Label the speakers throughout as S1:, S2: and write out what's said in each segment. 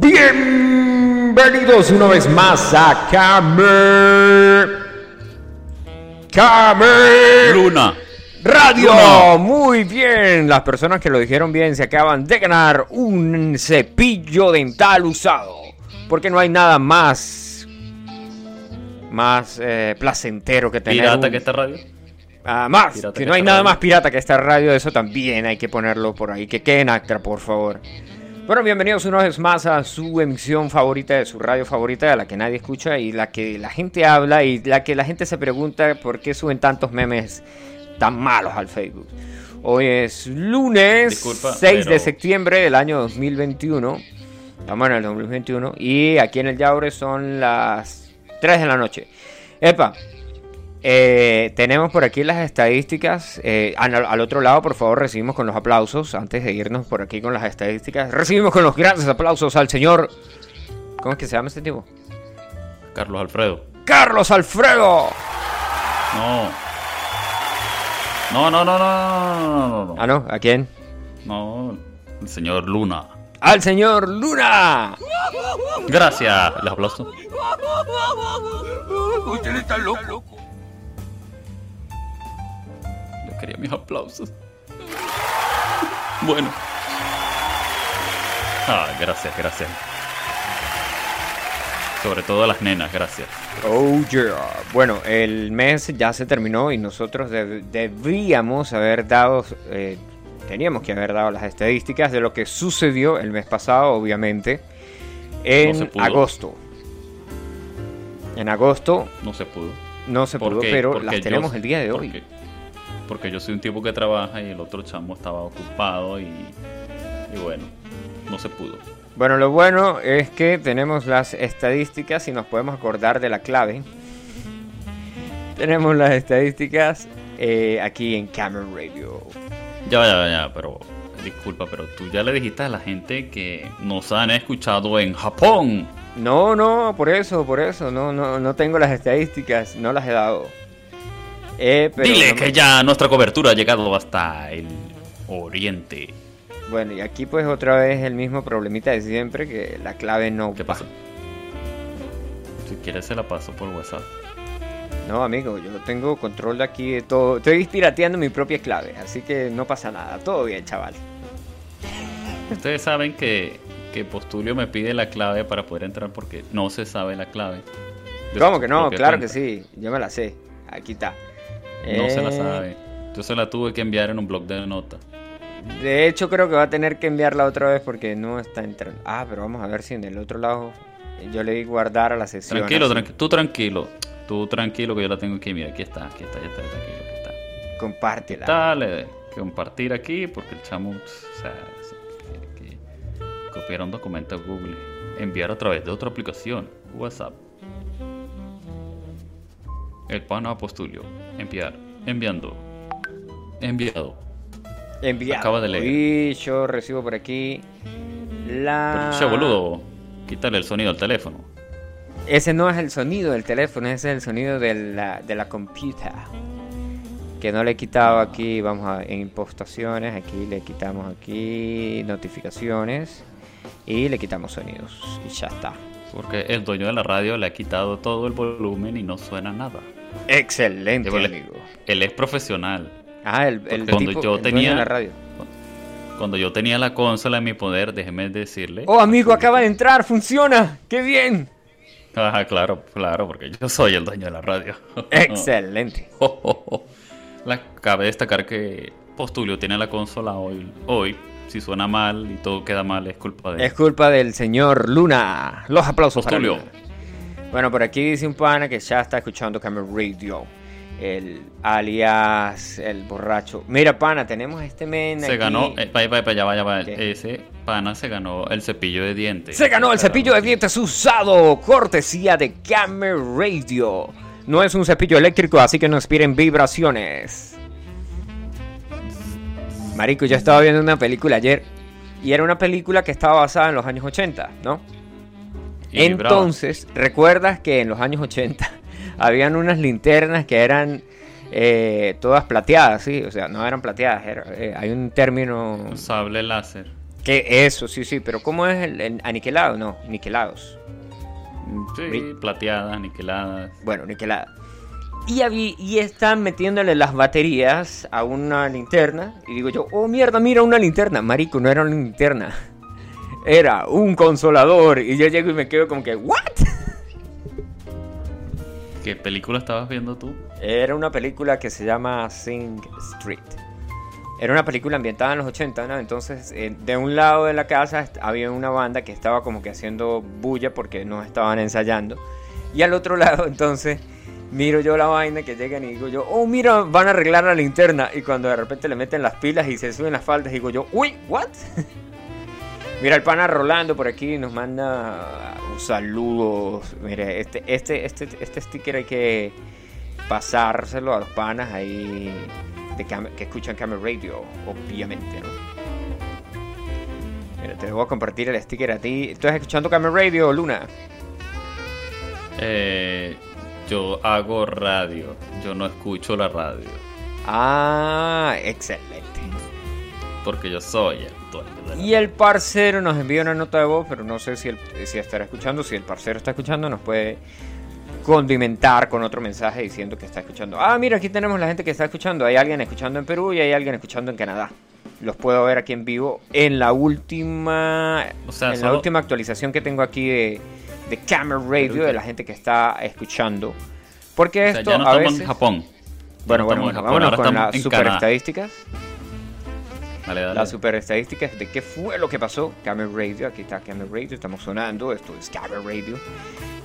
S1: Bienvenidos una vez más a Camer. Camer.
S2: Luna.
S1: Radio.
S2: Luna.
S1: Muy bien. Las personas que lo dijeron bien se acaban de ganar un cepillo dental usado. Porque no hay nada más. Más eh, placentero que tener.
S2: Pirata
S1: un-
S2: que esta radio.
S1: Ah, más,
S2: Pirata
S1: que no hay nada
S2: radio.
S1: más pirata que esta radio, eso también hay que ponerlo por ahí. Que quede en acta, por favor. Bueno, bienvenidos una vez más a su emisión favorita, de su radio favorita, a la que nadie escucha y la que la gente habla y la que la gente se pregunta por qué suben tantos memes tan malos al Facebook. Hoy es lunes
S2: Disculpa,
S1: 6 de septiembre del año 2021. Estamos en el 2021 y aquí en el Yaure son las 3 de la noche. Epa, eh, tenemos por aquí las estadísticas. eh, al, al otro lado, por favor, recibimos con los aplausos. Antes de irnos por aquí con las estadísticas, recibimos con los grandes aplausos al señor. ¿Cómo es que se llama este tipo?
S2: Carlos Alfredo.
S1: ¡Carlos Alfredo!
S2: No. No, no, no, no, no, no, no.
S1: Ah, no, ¿a quién?
S2: No, el señor Luna.
S1: ¡Al señor Luna!
S2: Gracias. Les aplauso.
S3: Usted está loco.
S2: Quería mis aplausos. Bueno. Ah, gracias, gracias. Sobre todo a las nenas, gracias.
S1: Oh, yeah. Bueno, el mes ya se terminó y nosotros deb- debíamos haber dado, eh, teníamos que haber dado las estadísticas de lo que sucedió el mes pasado, obviamente, en
S2: No
S1: agosto. En agosto
S2: No se pudo.
S1: no se
S2: ¿Por
S1: pudo,
S2: qué?
S1: pero
S2: Porque
S1: las
S2: yo-
S1: tenemos el día de hoy.
S2: Porque, porque yo soy un tipo que trabaja y el otro chamo estaba ocupado y, y bueno, no se pudo.
S1: Bueno, lo bueno es que tenemos las estadísticas y nos podemos acordar de la clave. Tenemos las estadísticas eh, aquí en Camera Radio.
S2: Ya, ya, ya, pero disculpa, pero tú ya le dijiste a la gente que nos han escuchado en Japón.
S1: No, no, por eso, por eso, no, no, no tengo las estadísticas, no las he dado. Eh, pero
S2: Dile
S1: no me-
S2: que ya nuestra cobertura ha llegado hasta el oriente.
S1: Bueno, y aquí pues otra vez el mismo problemita de siempre, que la clave no
S2: ¿Qué pasa? Si quieres se la paso por WhatsApp.
S1: No, amigo, yo tengo control de aquí de todo. Estoy pirateando mi propia clave, así que no pasa nada, todo bien, chaval.
S2: Ustedes saben que, que Postulio me pide la clave para poder entrar porque no se sabe la clave.
S1: ¿Cómo que no? Claro que sí, yo me la sé. Aquí está.
S2: No se la
S1: Eh,
S2: sabe. Yo se la tuve que enviar en un blog de notas.
S1: De hecho, creo que va a tener que enviarla otra vez porque no está entrando. Ah, pero vamos a ver si en el otro lado yo le di guardar a la sesión.
S2: Tranquilo, tranqui- tú tranquilo. Tú tranquilo que yo la tengo aquí. Mira, aquí está, aquí está, ya está, tranquilo, aquí está.
S1: Compártela.
S2: Dale, compartir aquí porque el chamo, o sea, copiar un documento a Google, enviar a través de otra aplicación, WhatsApp. El pana Postulio, enviar, enviando, enviado.
S1: Enviado.
S2: Acaba de leer.
S1: Y yo recibo por aquí la.
S2: Pero, che, boludo, quítale el sonido al teléfono.
S1: Ese no es el sonido del teléfono, ese es el sonido de la, de la computer. Que no le he quitado aquí, vamos a en impostaciones, aquí le quitamos aquí notificaciones y le quitamos sonidos y ya está.
S2: Porque el dueño de la radio le ha quitado todo el volumen y no suena nada.
S1: Excelente, amigo.
S2: él es profesional.
S1: Ah, el, el
S2: cuando
S1: tipo,
S2: yo
S1: el
S2: tenía-
S1: de la radio.
S2: Cuando yo tenía la consola en mi poder, déjeme decirle.
S1: Oh, amigo, acaba de entrar, funciona. ¡Qué bien!
S2: Ajá, claro, claro, porque yo soy el dueño de la radio.
S1: Excelente.
S2: La, cabe destacar que Postulio tiene la consola hoy. Hoy, si suena mal y todo queda mal, es culpa de
S1: Es culpa del señor Luna. Los aplausos para
S2: Postulio.
S1: Luna. Bueno, por aquí dice un pana que ya está escuchando Camera Radio. El alias, el borracho. Mira, pana, tenemos este men
S2: Se
S1: aquí.
S2: ganó, eh, vaya, vaya, vaya, vaya.
S1: ¿Qué?
S2: Ese pana se ganó el cepillo de dientes.
S1: Se ganó el cepillo de dientes usado, cortesía de Camera Radio. No es un cepillo eléctrico, así que no inspiren vibraciones. Marico, yo estaba viendo una película ayer y era una película que estaba basada en los años 80, ¿no?
S2: Y vibraba.
S1: Entonces, ¿recuerdas que en los años 80 habían unas linternas que eran eh, todas plateadas, sí? O sea, no eran plateadas, era- eh, hay un término...
S2: Un sable láser.
S1: Que eso, sí, sí, pero ¿cómo es el, el aniquilado? No, niquelados.
S2: Sí,
S1: Bri-
S2: plateadas, aniquiladas.
S1: Bueno, niquelada. Y, habí- y están metiéndole las baterías a una linterna. Y digo yo, oh mierda, mira una linterna. Marico, no era una linterna. Era un consolador. Y yo llego y me quedo como que, ¿what?
S2: ¿Qué película estabas viendo tú?
S1: Era una película que se llama Sing Street. Era una película ambientada en los 80, ¿no? Entonces, eh, de un lado de la casa había una banda que estaba como que haciendo bulla porque no estaban ensayando. Y al otro lado, entonces, miro yo la vaina que llegan y digo yo, oh, mira, van a arreglar la linterna. Y cuando de repente le meten las pilas y se suben las faldas, digo yo, uy, ¿what? Mira el pana Rolando por aquí nos manda un saludo. Mire, este, este, este, este sticker hay que pasárselo a los panas ahí de que escuchan Camera Radio, obviamente, ¿no? Mira, te voy a compartir el sticker a ti. ¿Estás escuchando Camera Radio, Luna?
S2: Eh, yo hago radio. Yo no escucho la radio.
S1: Ah, excelente.
S2: Porque yo soy el la
S1: Y el parcero nos envía una nota de voz, pero no sé si, el- si estará escuchando. Si el parcero está escuchando, nos puede condimentar con otro mensaje diciendo que está escuchando. Ah, mira, aquí tenemos la gente que está escuchando. Hay alguien escuchando en Perú y hay alguien escuchando en Canadá. Los puedo ver aquí en vivo en la última,
S2: O sea,
S1: en la
S2: solo-
S1: última actualización que tengo aquí de, de Camera Radio de la gente que está escuchando. Porque
S2: O sea,
S1: esto
S2: ya no
S1: a veces...
S2: en Japón.
S1: Bueno,
S2: no
S1: bueno, bueno, vámonos con las super
S2: Canadá.
S1: estadísticas.
S2: Dale, dale.
S1: Las super estadísticas de qué fue lo que pasó. Camera Radio, aquí está Camera Radio, estamos sonando, esto es Camera Radio.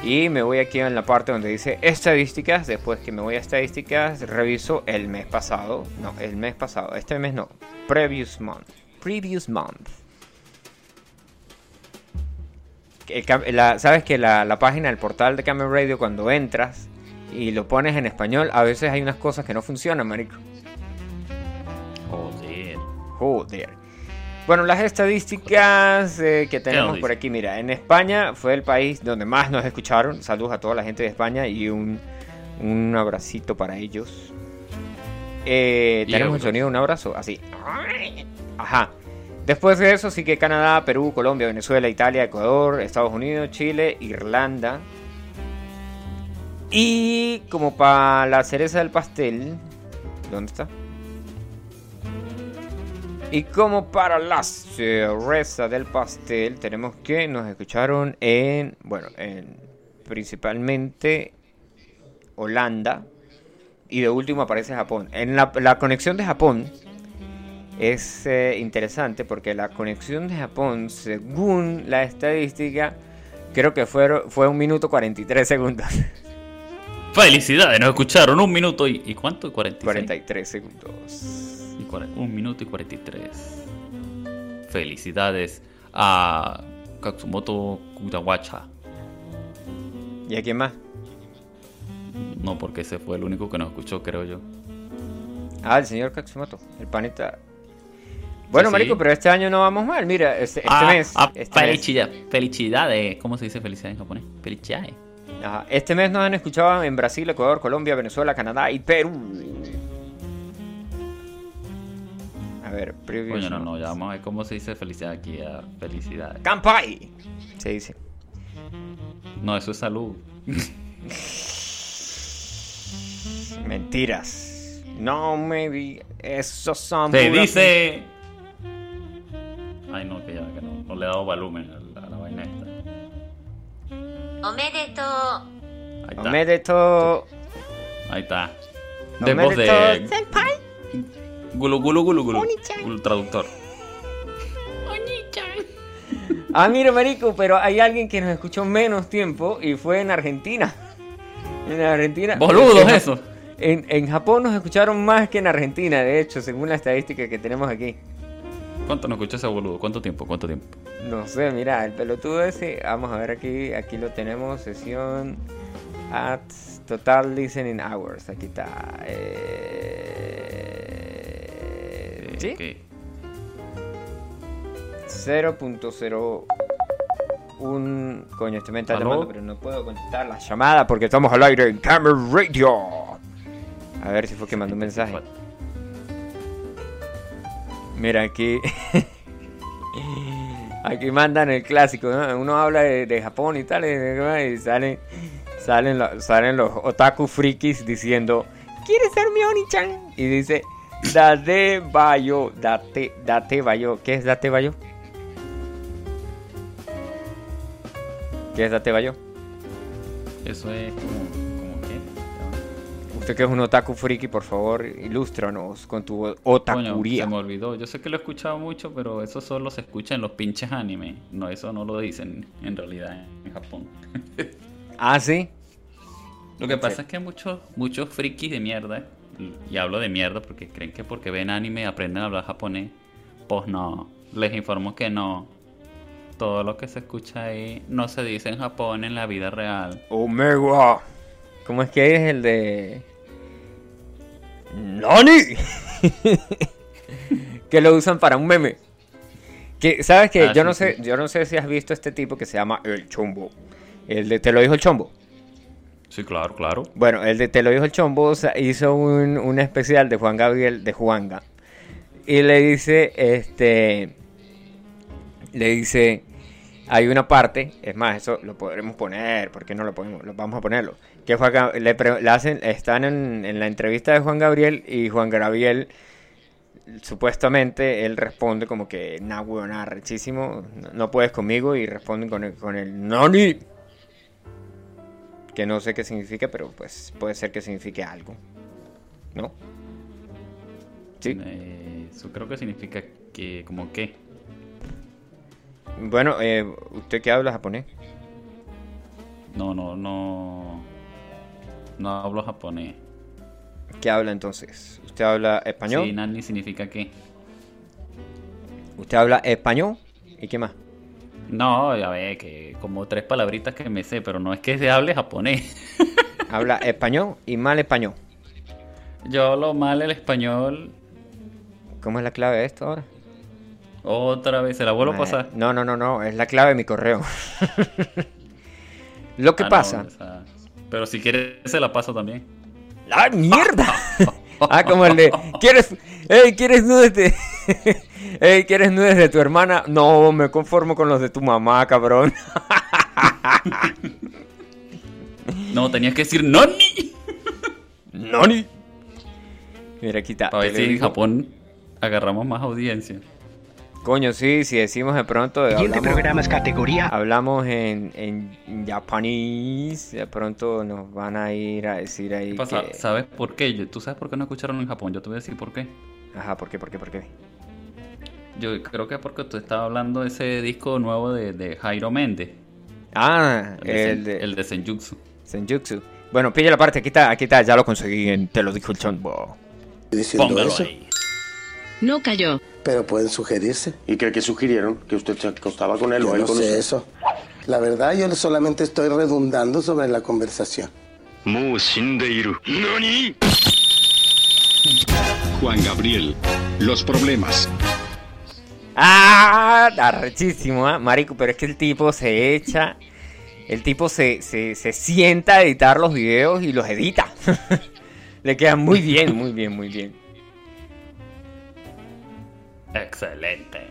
S1: Y me voy aquí en la parte donde dice estadísticas. Después que me voy a estadísticas, reviso el mes pasado. No, el mes pasado, este mes no. Previous month. Previous month. La- Sabes que la, la página, el portal de Camera Radio, cuando entras y lo pones en español, a veces hay unas cosas que no funcionan, marico.
S2: Joder.
S1: Joder. Bueno, las estadísticas eh, que tenemos por aquí, mira, en España fue el país donde más nos escucharon. Saludos a toda la gente de España y un, un abracito para ellos. Eh, tenemos el sonido de un abrazo, así. Ajá. Después de eso sigue Canadá, Perú, Colombia, Venezuela, Italia, Ecuador, Estados Unidos, Chile, Irlanda. Y como para la cereza del pastel, ¿dónde está? Y como para la cereza del pastel, tenemos que nos escucharon en, bueno, en principalmente Holanda y de último aparece Japón. En la, la conexión de Japón es eh, interesante porque la conexión de Japón, según la estadística, creo que fue, fue un minuto 43 segundos.
S2: Felicidades, nos escucharon un minuto y. ¿Y cuánto? 46.
S1: 43 segundos.
S2: Y cuare- un minuto y 43. Felicidades a Katsumoto Kutawacha.
S1: ¿Y a quién más?
S2: No, porque ese fue el único que nos escuchó, creo yo.
S1: Ah, el señor Katsumoto, el panita. Bueno,
S2: Sí,
S1: marico,
S2: sí.
S1: pero este año no vamos mal. Mira, este, este
S2: ah,
S1: mes.
S2: ah,
S1: este, mes
S2: felicidad- felicidades. ¿Cómo se dice felicidad en japonés? Felicidades.
S1: ajá, este mes nos han escuchado en Brasil, Ecuador, Colombia, Venezuela, Canadá y Perú. A ver, preview.
S2: Coño, no, no, ya vamos a ver cómo se dice felicidad aquí. Ya. Felicidad.
S1: ¡Campai! Se dice.
S2: No, eso es salud.
S1: Mentiras. No, maybe. Eso son.
S2: Se dice. Ay, no, que ya, que no. No le he dado volumen a la, vaina esta.
S3: Omedeto.
S2: Ahí está.
S1: Omedeto.
S2: Ahí está. De voz de.
S1: Senpai.
S2: Gulu, gulu, gulu, gulu. Gulu traductor.
S1: Ah, mira, marico, pero hay alguien que nos escuchó menos tiempo y fue en Argentina. En Argentina.
S2: Boludos,
S1: En-
S2: eso.
S1: En, en Japón nos escucharon más que en Argentina, de hecho, según la estadística que tenemos aquí.
S2: ¿Cuánto nos escucha ese boludo? ¿Cuánto tiempo? ¿Cuánto tiempo?
S1: No sé, mira, el pelotudo ese, vamos a ver aquí, aquí lo tenemos, sesión at total listening hours, aquí está. Eh, ¿Sí?
S2: que-
S1: 0.01 coño, este me está
S2: ¿Aló?
S1: llamando, pero no puedo contestar la llamada porque estamos al aire en Camera Radio. A ver si fue que mandó un mensaje. Aquí mandan el clásico, ¿no? Uno habla de, de Japón y tal, y, salen, salen, salen los otaku frikis diciendo, ¿quieres ser mi Oni-chan? Y dice, date bayo, date, date bayo. ¿Qué es date bayo? ¿Qué es date bayo?
S2: Eso es como, como qué.
S1: Usted que es un otaku friki, por favor, ilústranos con tu
S2: Coño,
S1: otakuría.
S2: se me olvidó. Yo sé que lo he escuchado mucho, pero eso solo se escucha en los pinches anime. No, eso no lo dicen en realidad en Japón.
S1: Ah, sí.
S2: Lo que pasa es que muchos muchos frikis de mierda, y hablo de mierda porque creen que porque ven anime aprenden a hablar japonés. Pues no, les informo que no. Todo lo que se escucha ahí no se dice en Japón en la vida real.
S1: Omega. ¿Cómo es que es el de. ¡Nani! que lo usan para un meme. Que, ¿Sabes qué?
S2: Ah,
S1: yo
S2: sí,
S1: no sé,
S2: sí.
S1: yo no sé si has visto este tipo que se llama El Chombo. El de Te lo dijo el Chombo.
S2: Sí, claro, claro.
S1: Bueno, el de Te lo dijo el Chombo hizo un, especial de Juan Gabriel de Juanga. Y le dice, este. Le dice. Hay una parte, es más, eso lo podremos poner, ¿por qué no lo podemos? Lo, vamos a ponerlo. Que Juan le, le hacen, están en, en la entrevista de Juan Gabriel y Juan Gabriel supuestamente él responde como que nah weón, nah, rechísimo, no, puedes conmigo y responden con el, con el que no sé qué significa, pero pues puede ser que signifique algo. ¿No? Sí.
S2: Eh, eso creo que significa que, como que.
S1: Bueno, eh, ¿usted qué habla japonés?
S2: No, no, no. No hablo japonés.
S1: ¿Qué habla entonces? ¿Usted habla español?
S2: Sí, nani significa que.
S1: ¿Usted habla español? ¿Y qué más?
S2: No, ya ve, que como tres palabritas que me sé, pero no es que se hable japonés.
S1: Habla español y mal español.
S2: Yo hablo mal el español.
S1: ¿Cómo es la clave de esto ahora?
S2: Otra vez, se la vuelvo a pasar.
S1: No, no, no, no, es la clave de mi correo. Lo que
S2: Ah, no,
S1: pasa...
S2: o sea, pero si quieres, se la paso también.
S1: ¡Ah, mierda! ah, como el de... ¿Quieres... Ey, ¿quieres nudes de... Ey, ¿quieres nudes de tu hermana? No, me conformo con los de tu mamá, cabrón.
S2: No, tenías que decir NONI.
S1: ¡Noni! Mira, aquí está.
S2: Para ver si en Japón agarramos más audiencia.
S1: Coño, sí, si decimos de pronto...
S4: Siguiente
S1: hablamos-
S4: programa es categoría
S1: Hablamos en, en japonés, de pronto nos van a ir a decir ahí
S2: ¿Qué pasa?
S1: que...
S2: ¿Sabes por qué? ¿Tú sabes por qué no escucharon en Japón? Yo te voy a decir por qué.
S1: Ajá, ¿por qué, por qué, por qué?
S2: Yo creo que es porque tú estabas hablando de ese disco nuevo de, Jairo Méndez.
S1: Ah,
S2: el,
S1: el de,
S2: el de Senjutsu.
S1: Senjutsu. Bueno, pilla la parte, aquí está, aquí está, ya lo conseguí, en, te lo dijo el chombo.
S2: Póngalo ahí.
S5: No cayó.
S6: Pero pueden sugerirse.
S7: ¿Y qué, que sugirieron? ¿Que usted se acostaba con él o él
S6: no sé eso. La verdad, yo solamente estoy redundando sobre la conversación.
S8: Juan Gabriel, los problemas.
S1: Ah, arrechísimo, ¿ah? marico, pero es que el tipo se echa, el tipo se, se, se sienta a editar los videos y los edita. Le quedan muy bien, muy bien, muy bien.
S2: Excelente.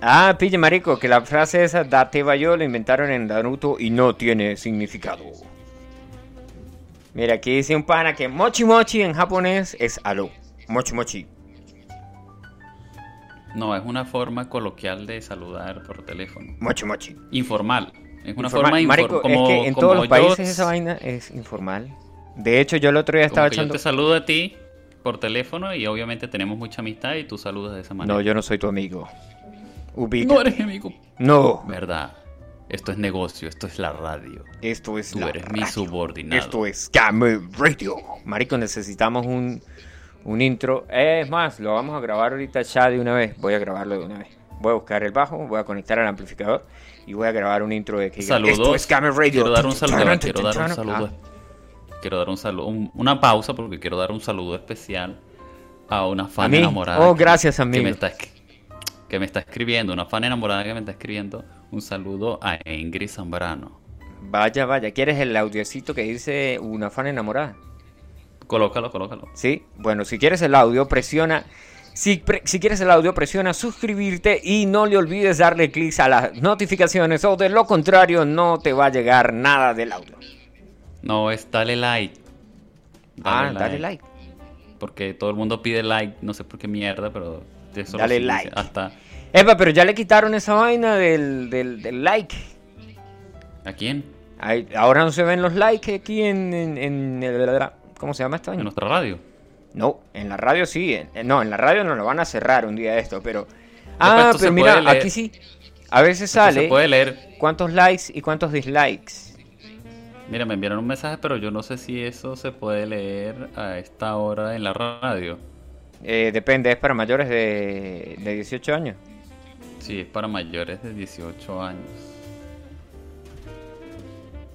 S1: Ah, pille, marico, que la frase esa, date yo, la inventaron en Naruto y no tiene significado. Mira, aquí dice un pana que mochi mochi en japonés es alo. Mochi mochi.
S2: No, es una forma coloquial de saludar por teléfono.
S1: Mochi mochi.
S2: Informal. Es una
S1: Informal.
S2: forma infor-
S1: Marico,
S2: como,
S1: es que en
S2: como
S1: todos los
S2: yo-
S1: países esa vaina es informal. De hecho, yo el otro día
S2: como
S1: estaba
S2: que yo
S1: echando...
S2: te saludo a ti por teléfono y obviamente tenemos mucha amistad y tú saludas de esa manera.
S1: No, yo no soy tu amigo. Ubica.
S2: No eres mi amigo.
S1: No,
S2: Verdad. Esto es negocio, esto es la radio.
S1: esto es
S2: Tú
S1: la
S2: eres mi subordinado.
S1: Esto es Gamer Radio. Marico, necesitamos un, un intro. Es más, lo vamos a grabar ahorita ya de una vez. Voy a grabarlo de una vez. Voy a buscar el bajo, voy a conectar al amplificador y voy a grabar un intro de que
S2: Saludos.
S1: Esto es Radio.
S2: Quiero dar un saludo. Quiero dar un saludo.
S1: Ah,
S2: Quiero dar un saludo. un- una pausa porque quiero dar un saludo especial a una fan
S1: ¿A mí?
S2: enamorada.
S1: Oh,
S2: que-
S1: gracias,
S2: que
S1: amigo.
S2: me, está, que me está escribiendo. Una fan enamorada que me está escribiendo. Un saludo a Ingrid Zambrano.
S1: Vaya, vaya. ¿Quieres el audiocito que dice una fan enamorada?
S2: Colócalo, colócalo.
S1: ¿Sí? Bueno, si quieres el audio, presiona Si, pre- si quieres el audio, presiona suscribirte y no le olvides darle clic a las notificaciones o de lo contrario no te va a llegar nada del audio.
S2: No, es dale like.
S1: ah, dale like.
S2: Porque todo el mundo pide like, no sé por qué mierda, pero eso
S1: Dale like.
S2: Hasta.
S1: Epa, pero ya le quitaron esa vaina del, del, del like.
S2: ¿A quién?
S1: Ahí- ahora no se ven los likes aquí en, en, en el- ¿Cómo se llama esta
S2: En
S1: vaina?
S2: nuestra radio.
S1: No, en la radio sí. en- en- no, en la radio no lo van a cerrar un día esto, pero... Ah, pero mira, aquí sí. A veces
S2: Esto
S1: sale
S2: Se puede leer.
S1: cuántos likes y cuántos dislikes.
S2: Mira, me enviaron un mensaje, pero yo no sé si eso se puede leer a esta hora en la radio.
S1: Eh, depende, es para mayores de, de 18 años.
S2: Sí, es para mayores de 18 años.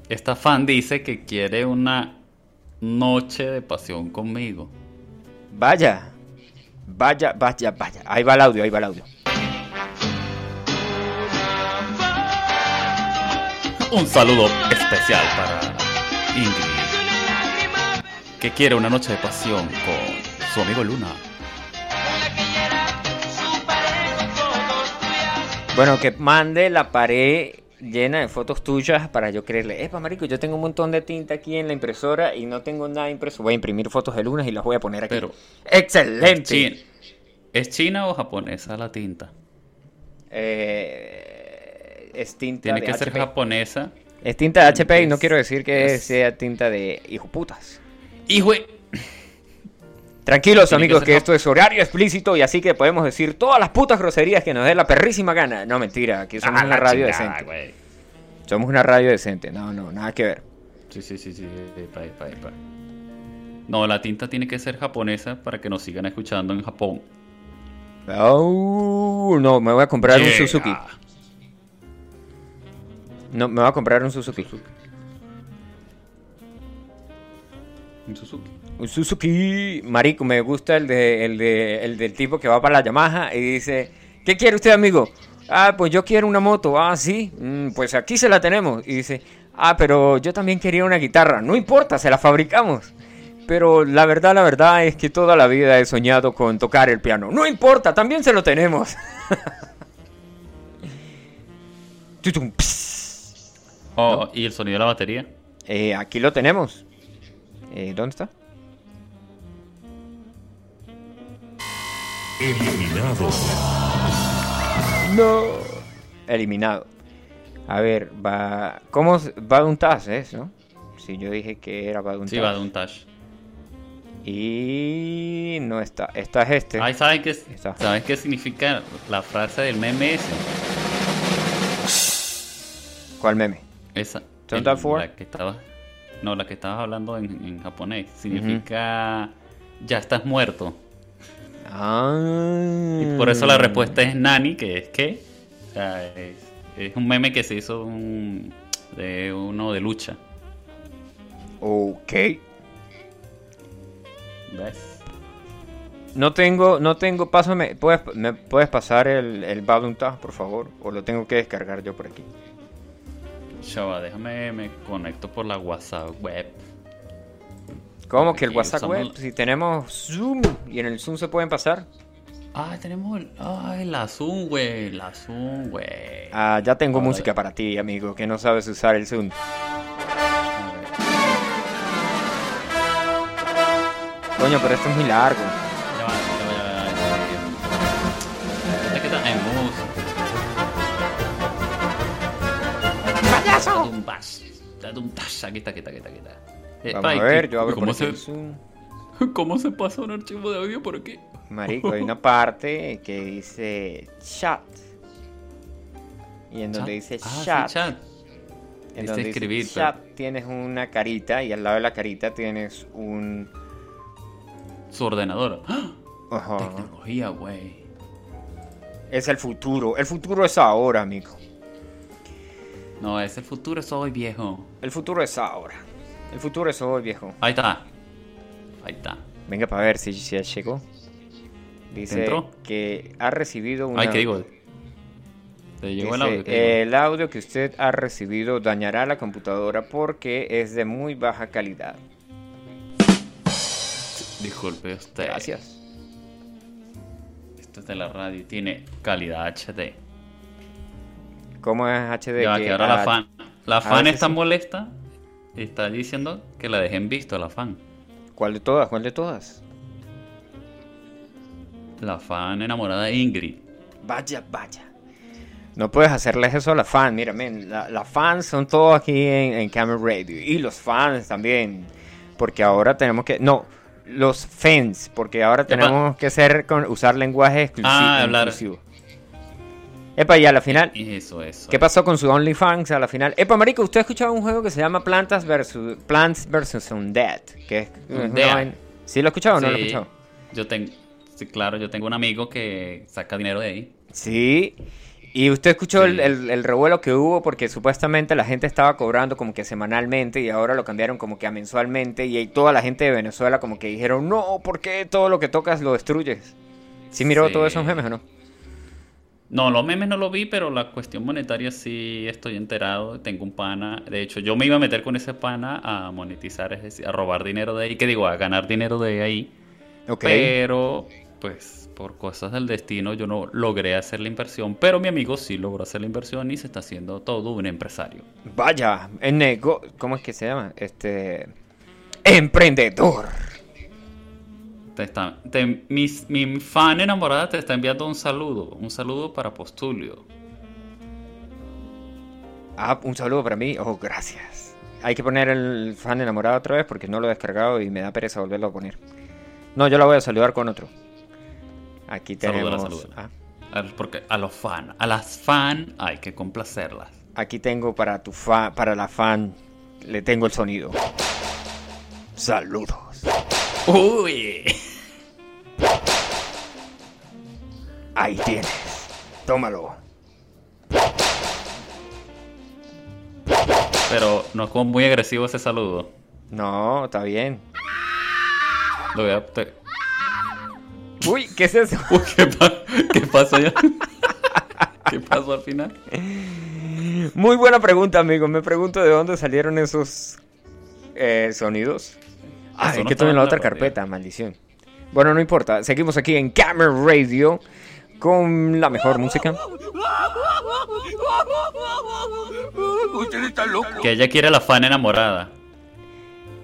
S2: Esta fan dice que quiere una noche de pasión conmigo.
S1: Vaya, vaya, vaya, vaya. Ahí va el audio, ahí va el audio.
S2: Un saludo especial para Ingrid, que quiere una noche de pasión con su amigo Luna.
S1: Bueno, que mande la pared llena de fotos tuyas para yo creerle. Epa, marico, yo tengo un montón de tinta aquí en la impresora y no tengo nada impreso. Voy a imprimir fotos de lunas y las voy a poner aquí.
S2: Pero-
S1: ¡Excelente!
S2: ¿Es china o japonesa la tinta?
S1: Eh, es tinta
S2: Tiene
S1: de
S2: que ser
S1: HP.
S2: japonesa.
S1: Es tinta de HP y no quiero decir que
S2: es-
S1: sea tinta de hijo putas.
S2: Hijo,
S1: Tranquilos
S2: Tiene
S1: amigos, que esto es horario explícito y así que podemos decir todas las putas groserías que nos dé la perrísima gana. No, mentira, aquí somos
S2: Ah,
S1: una radio
S2: chingada,
S1: decente. Somos una radio decente. No, no, nada que ver.
S2: Sí, sí, sí, sí. epa, epa, epa. No, la tinta tiene que ser japonesa para que nos sigan escuchando en Japón.
S1: Oh, no, me voy a comprar un. Suzuki. No, me voy a comprar un Suzuki.
S2: Un Suzuki.
S1: Un Suzuki. Marico, me gusta el, de, el, de, el del tipo que va para la Yamaha y dice, ¿qué quiere usted, amigo? Ah, pues yo quiero una moto. Ah, sí. Mm, pues aquí se la tenemos. Y dice, ah, pero yo también quería una guitarra. No importa, se la fabricamos. Pero la verdad, la verdad es que toda la vida he soñado con tocar el piano. No importa, también se lo tenemos.
S2: Oh, ¿y el sonido de la batería?
S1: Eh, aquí lo tenemos. Eh, ¿Dónde está?
S4: Eliminado.
S1: No. Eliminado. A ver, va. ¿Cómo un tas es, no? Si yo dije que era va un
S2: Sí, va de un touch.
S1: Y no está. Esta es este.
S2: Ay, ¿saben qué,
S1: Está.
S2: ¿saben qué significa la frase del meme ese?
S1: ¿Cuál meme?
S2: Esa.
S1: ¿Turn
S2: el-? La que estaba, no, la que estabas hablando en, en japonés. Significa ya estás muerto.
S1: Ah.
S2: Y por eso la respuesta es Nani, que es que. O sea, es, es un meme que se hizo un- de uno de lucha.
S1: Ok.
S2: ¿Ves?
S1: No tengo, no tengo, pásame, ¿puedes, ¿me puedes pasar el, el Tag, por favor? ¿O lo tengo que descargar yo por aquí?
S2: Chava, déjame, me conecto por la WhatsApp web.
S1: ¿Cómo que el WhatsApp
S2: usamos-
S1: web? Si tenemos Zoom y en el Zoom se pueden pasar.
S2: Ah, tenemos el, ay, la Zoom, güey. La Zoom, güey.
S1: Ah, ya tengo
S2: Ahora-
S1: música para ti, amigo, que no sabes usar el Zoom. Coño, pero esto es muy largo.
S2: Ya va, ya va, ya va, ya va, ya va. Es que está en música. ¡Payaso! Un bash. Date un tash. Aquí está, aquí está, aquí está, aquí está. Eh,
S1: Vamos
S2: ay,
S1: a ver,
S2: ¿qué-
S1: yo abro por
S2: ¿cómo
S1: aquí
S2: se,
S1: Zoom.
S2: ¿Cómo se pasa un archivo de audio por aquí?
S1: Marico, hay una parte que dice chat. Y en donde dice
S2: Ah, sí,
S1: chat, en
S2: Dice
S1: donde
S2: escribir,
S1: dice chat, tienes una carita y al lado de la carita tienes un...
S2: Su ordenador. ¡Ah! Tecnología, güey.
S1: Es el futuro. El futuro es ahora, amigo.
S2: No, es el futuro, soy viejo.
S1: El futuro es ahora. El futuro es hoy, viejo.
S2: Ahí está. Ahí está.
S1: Venga para ver si, si ya llegó. Dice
S2: entró?
S1: que ha recibido una...
S2: Ay, ¿qué digo? Te llegó el audio.
S1: el audio que usted ha recibido dañará la computadora porque es de muy baja calidad.
S2: Disculpe usted.
S1: Gracias.
S2: Esto es de la radio tiene calidad HD.
S1: ¿Cómo es HD?
S2: Ya,
S1: que-
S2: que ahora la
S1: ah,
S2: fan. La
S1: a
S2: fan está molesta. Está diciendo que la dejen visto, la fan.
S1: ¿Cuál de todas? ¿Cuál de todas?
S2: La fan enamorada de Ingrid.
S1: Vaya, vaya. No puedes hacerles eso a la fan. Mira, men, la, la fans son todos aquí en, en Camera Radio. Y los fans también. Porque ahora tenemos que. No, los fans. Porque ahora tenemos que ser con, usar lenguaje exclusivo.
S2: Ah, hablar.
S1: inclusivo. Epa, y a la final.
S2: Eso, eso.
S1: ¿Qué pasó con su OnlyFans a la final? Epa, marico, ¿usted ha escuchado un juego que se llama Plantas versus Plants versus Undead? Que es
S2: Undead.
S1: ¿Sí lo ha escuchado o no lo ha escuchado?
S2: Yo tengo. Sí, claro, yo tengo un amigo que saca dinero de ahí.
S1: Sí. Y usted escuchó el,
S2: Sí.
S1: el- el revuelo que hubo porque supuestamente la gente estaba cobrando como que semanalmente y ahora lo cambiaron como que a mensualmente y ahí toda la gente de Venezuela como que dijeron, no, ¿por qué todo lo que tocas lo destruyes? ¿Sí miró
S2: Sí.
S1: todos esos memes o no?
S2: No, los memes no lo vi, pero la cuestión monetaria sí estoy enterado. Tengo un pana. De hecho, yo me iba a meter con ese pana a monetizar, es decir, a robar dinero de ahí. ¿Qué digo? A ganar dinero de ahí.
S1: Ok.
S2: Pero, pues, por cosas del destino, yo no logré hacer la inversión. Pero mi amigo sí logró hacer la inversión y se está haciendo todo un empresario.
S1: Vaya, el nego... ¿Cómo es que se llama? Este... Emprendedor.
S2: Te está, te- mi, mi fan enamorada te está enviando un saludo. Un saludo para Postulio.
S1: Ah, un saludo para mí. Oh, gracias. Hay que poner el fan enamorado otra vez porque no lo he descargado y me da pereza volverlo a poner. No, yo la voy a saludar con otro. Aquí tenemos.
S2: salúdala.
S1: ah,
S2: A- Porque a los fan, a las fan hay que complacerlas.
S1: aquí tengo para tu fan, para la fan, le tengo el sonido. Saludos.
S2: Uy.
S1: Ahí tienes. Tómalo.
S2: Pero no es como muy agresivo ese saludo.
S1: No, está bien.
S2: Lo voy a... te-
S1: Uy, ¿qué es eso?
S2: Uy, ¿qué, pa- qué pasó ya? ¿Qué pasó al final?
S1: Muy buena pregunta, amigo. Me pregunto de dónde salieron esos eh, sonidos. Ah, es
S2: no
S1: que estoy en la otra
S2: radio.
S1: carpeta, maldición. Bueno, no importa. Seguimos aquí en Camera Radio con la mejor música.
S2: Que ella quiere la fan enamorada.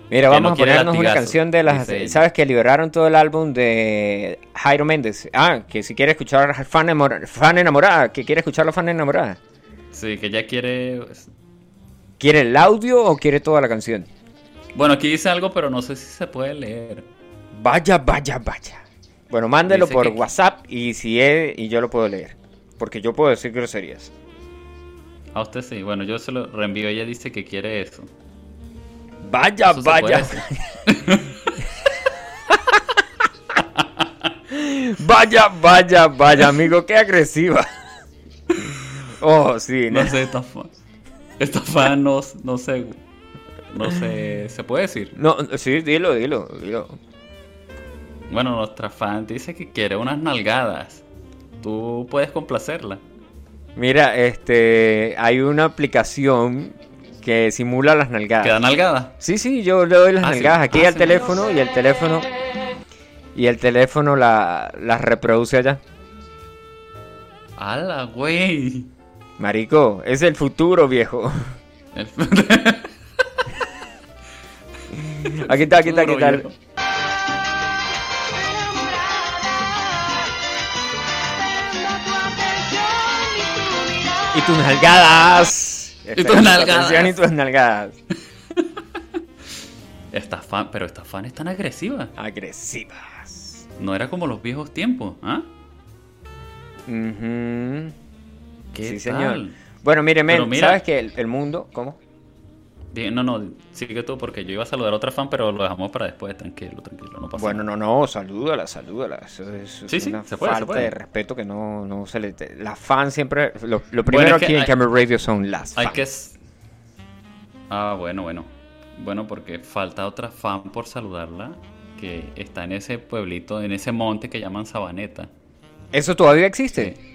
S1: Mira,
S2: Que
S1: vamos
S2: no
S1: a ponernos una canción de las... ¿Sabes que liberaron todo el álbum de Jairo Méndez? Ah, que si quiere escuchar fan, enamor- fan enamorada, que quiere escuchar la fan enamorada.
S2: Sí, que ella quiere...
S1: ¿Quiere el audio o quiere toda la canción?
S2: Bueno, aquí dice algo, pero no sé si se puede leer.
S1: Vaya, vaya, vaya. Bueno, mándelo
S2: Dice
S1: por
S2: que-
S1: WhatsApp y si es, y yo lo puedo leer. Porque yo puedo decir groserías.
S2: A usted sí. Bueno, yo se lo reenvío. Ella dice que quiere eso.
S1: Vaya,
S2: Eso
S1: vaya. Vaya, vaya, vaya, amigo, qué agresiva. Oh, sí,
S2: No
S1: ¿no?
S2: sé, esta fan... Esta fan no, no sé... No sé... ¿Se puede decir?
S1: No, sí, dilo, dilo, dilo.
S2: Bueno, nuestra fan dice que quiere unas nalgadas. Tú puedes complacerla.
S1: Mira, este, hay una aplicación que simula las nalgadas.
S2: ¿Queda nalgada?
S1: Sí, sí, yo le doy las
S2: Ah, sí.
S1: nalgadas aquí
S2: Ah,
S1: al
S2: sí.
S1: teléfono y el teléfono y el teléfono la, las reproduce allá.
S2: ¡Hala, güey!
S1: Marico, es el futuro, viejo.
S2: El-
S1: Aquí está, aquí está, aquí está. Y tus nalgadas.
S2: Y tus nalgadas.
S1: Y tus nalgadas.
S2: Esta fan, pero esta fan es tan agresiva.
S1: Agresivas.
S2: No era como los viejos tiempos, ¿ah?
S1: Ujú.
S2: ¿Qué
S1: Sí,
S2: tal?
S1: señor. Bueno, mire, men, ¿sabes que el, el mundo, cómo?
S2: Bien, no, no, sigue tú porque yo iba a saludar a otra fan, pero lo dejamos para después, tranquilo, tranquilo, no pasa
S1: Bueno,
S2: nada.
S1: no, no, salúdala, salúdala. Eso es, eso es
S2: Sí, sí,
S1: una
S2: se puede, se
S1: falta
S2: puede.
S1: de respeto que no, no se le... te- Las fans siempre... Lo, lo primero
S2: que
S1: aquí en Camera Radio son las
S2: Hay
S1: fans.
S2: que... Ah, bueno, bueno. Bueno, porque falta otra fan por saludarla, que está en ese pueblito, en ese monte que llaman Sabaneta.
S1: ¿Eso todavía existe?
S2: Sí,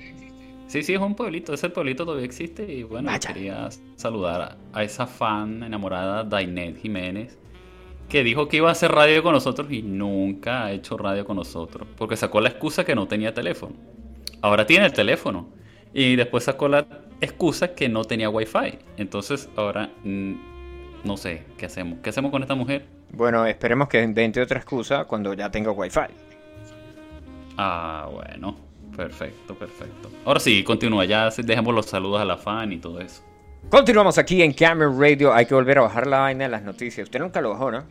S2: sí, es un pueblito, ese pueblito todavía existe y bueno, quería saludar a, a esa fan enamorada, Dainet Jiménez, que dijo que iba a hacer radio con nosotros y nunca ha hecho radio con nosotros. Porque sacó la excusa que no tenía teléfono. Ahora tiene el teléfono. Y después sacó la excusa que no tenía wifi. Entonces ahora mm, no sé qué hacemos. ¿Qué hacemos con esta mujer?
S1: Bueno, esperemos que invente otra excusa cuando ya tenga wifi.
S2: Ah, bueno. Perfecto, perfecto. Ahora sí, continúa. Ya dejemos los saludos a la fan y todo eso.
S1: Continuamos aquí en Camera Radio. Hay que volver a bajar la vaina de las noticias. Usted nunca lo bajó, ¿no?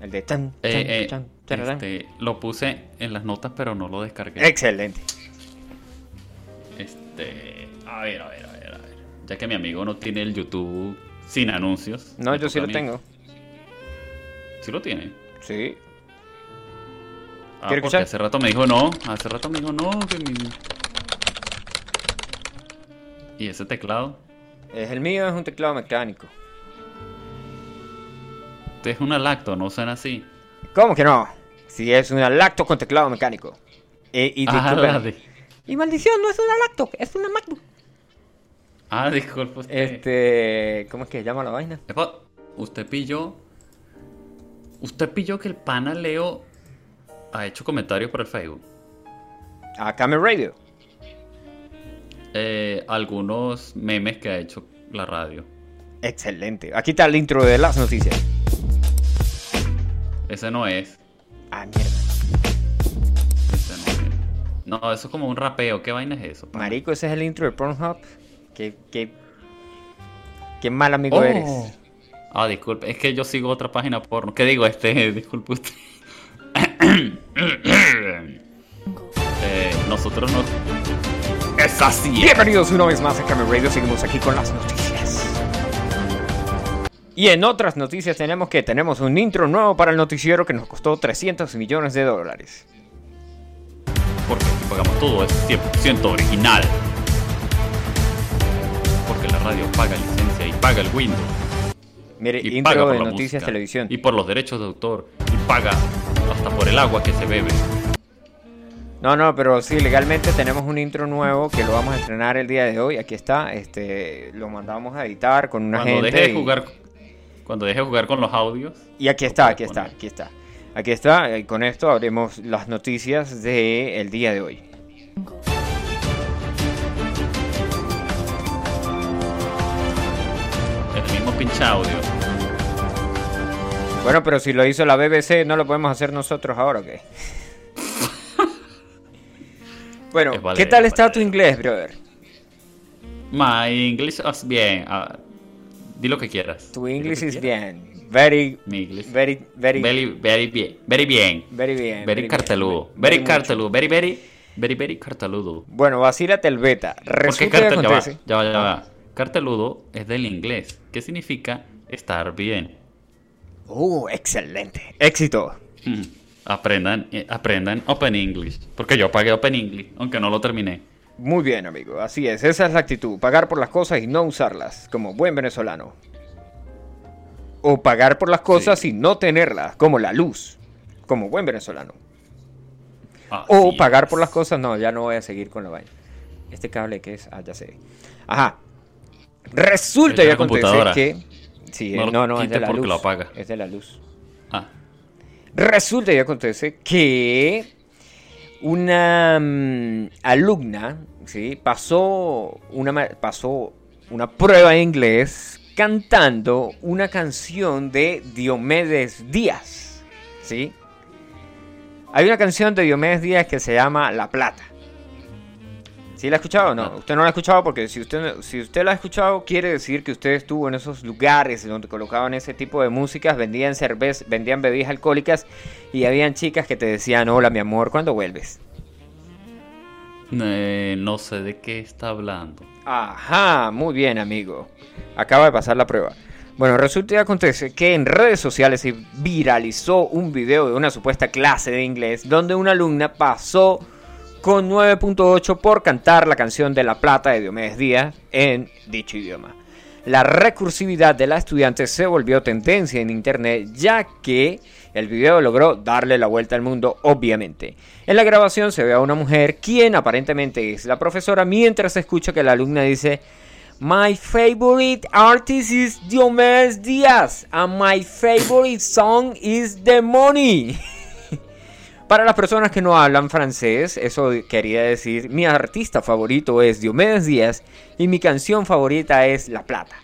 S1: El de tan, tan,
S2: Eh, eh,
S1: tan, tararán.
S2: este, lo puse en las notas, pero no lo descargué.
S1: Excelente.
S2: Este, a ver, a ver, a ver, a ver. Ya que mi amigo no tiene el YouTube sin anuncios.
S1: No, yo sí lo tengo.
S2: Sí lo tiene.
S1: Sí.
S2: Ah,
S1: ¿Quiere
S2: porque
S1: escuchar?
S2: hace rato me dijo no. Hace rato me dijo no. Que mi... ¿Y ese teclado?
S1: Es el mío, es un teclado mecánico.
S2: Es una lacto, no suena así.
S1: ¿Cómo que no? Si es una lacto con teclado mecánico. Eh, y
S2: Ah,
S1: disculpe-
S2: la de-
S1: Y maldición, no es una lacto, es una MacBook.
S2: ah, disculpe usted.
S1: Este, ¿cómo es que se llama la vaina?
S2: Usted pilló. Usted pilló que el pana Leo ha hecho comentarios por el Facebook.
S1: A Camera Radio.
S2: Eh, algunos memes que ha hecho la radio.
S1: Excelente. Aquí está el intro de las noticias.
S2: Ese no es.
S1: Ah, mierda.
S2: Ese no es. No, eso es como un rapeo. ¿Qué vaina es eso? pana?
S1: Marico, ese es el intro de Pornhub. Qué, qué, qué mal amigo
S2: Oh.
S1: eres.
S2: Ah, disculpe, es que yo sigo otra página porno. ¿Qué digo? Este, disculpe usted. Eh, nosotros no. Es así.
S1: Bienvenidos una vez más a Camera Radio. Seguimos aquí con las noticias. Y en otras noticias tenemos que tenemos un intro nuevo para el noticiero que nos costó 300 millones de dólares.
S2: Porque aquí pagamos todo, es 100% original. Porque la radio paga licencia y paga el Windows.
S1: Mire,
S2: Y paga
S1: intro
S2: por
S1: de
S2: la
S1: noticias
S2: música,
S1: televisión.
S2: Y por los derechos de autor. Y paga hasta por el agua que se bebe.
S1: No, no, pero sí, legalmente tenemos un intro nuevo que lo vamos a estrenar el día de hoy. Aquí está, este, lo mandamos a editar con una
S2: Cuando
S1: gente.
S2: deje de
S1: y-
S2: jugar. Cuando deje de jugar con los audios.
S1: Y aquí está, aquí está, aquí está. Aquí está, y con esto abrimos las noticias del día de hoy.
S2: Pinche audio.
S1: Bueno, pero si lo hizo la BBC, ¿no lo podemos hacer nosotros ahora o qué? bueno,
S2: Es
S1: ¿qué tal
S2: es
S1: está tu inglés, brother?
S2: My English is bien. ah, di lo que quieras.
S1: Tu
S2: que
S1: is
S2: quieras.
S1: bien. Very,
S2: Mi
S1: very, very,
S2: Very, very bien. Very bien.
S1: very bien.
S2: Very carteludo.
S1: Very
S2: Very carteludo. Very, very, very, very carteludo.
S1: Bueno, vacílate el beta. Resulta
S2: va,
S1: acontece.
S2: ya va, ya va. Carteludo es del inglés. ¿Qué significa estar bien?
S1: Uh, excelente. Éxito.
S2: Mm. Aprendan, eh, aprendan Open English. Porque yo pagué Open English, aunque no lo terminé.
S1: Muy bien, amigo. Así es. Esa es la actitud. Pagar por las cosas y no usarlas, como buen venezolano. O pagar por las cosas y no tenerlas, como la luz, como buen venezolano.
S2: Así
S1: O pagar
S2: es.
S1: por las cosas, no, ya no voy a seguir con la vaina. Este cable que es, ah, ya sé. Ajá. Resulta y acontece que. Sí,
S2: No
S1: no, no, es de la luz.
S2: lo apaga.
S1: Es de la luz.
S2: Ah,
S1: Resulta y acontece que una mm, alumna ¿sí? pasó, una, pasó una prueba de inglés cantando una canción de Diomedes Díaz. ¿sí? Hay una canción de Diomedes Díaz que se llama La Plata. ¿Sí la ha escuchado o no? Usted no la ha escuchado porque si usted, si usted la ha escuchado quiere decir que usted estuvo en esos lugares donde colocaban ese tipo de músicas, vendían cerveza, vendían bebidas alcohólicas y habían chicas que te decían, hola mi amor, ¿cuándo vuelves?
S2: eh, no sé de qué está hablando.
S1: Ajá, muy bien amigo. Acaba de pasar la prueba. Bueno, resulta y acontece que en redes sociales se viralizó un video de una supuesta clase de inglés donde una alumna pasó con 9.8 por cantar la canción de La Plata de Diomedes Díaz en dicho idioma. La recursividad de la estudiante se volvió tendencia en internet ya que el video logró darle la vuelta al mundo obviamente. En la grabación se ve a una mujer quien aparentemente es la profesora mientras escucha que la alumna dice My favorite artist is Diomedes Díaz and my favorite song is The Money. Para las personas que no hablan francés, eso quería decir, mi artista favorito es Diomedes Díaz y mi canción favorita es La Plata.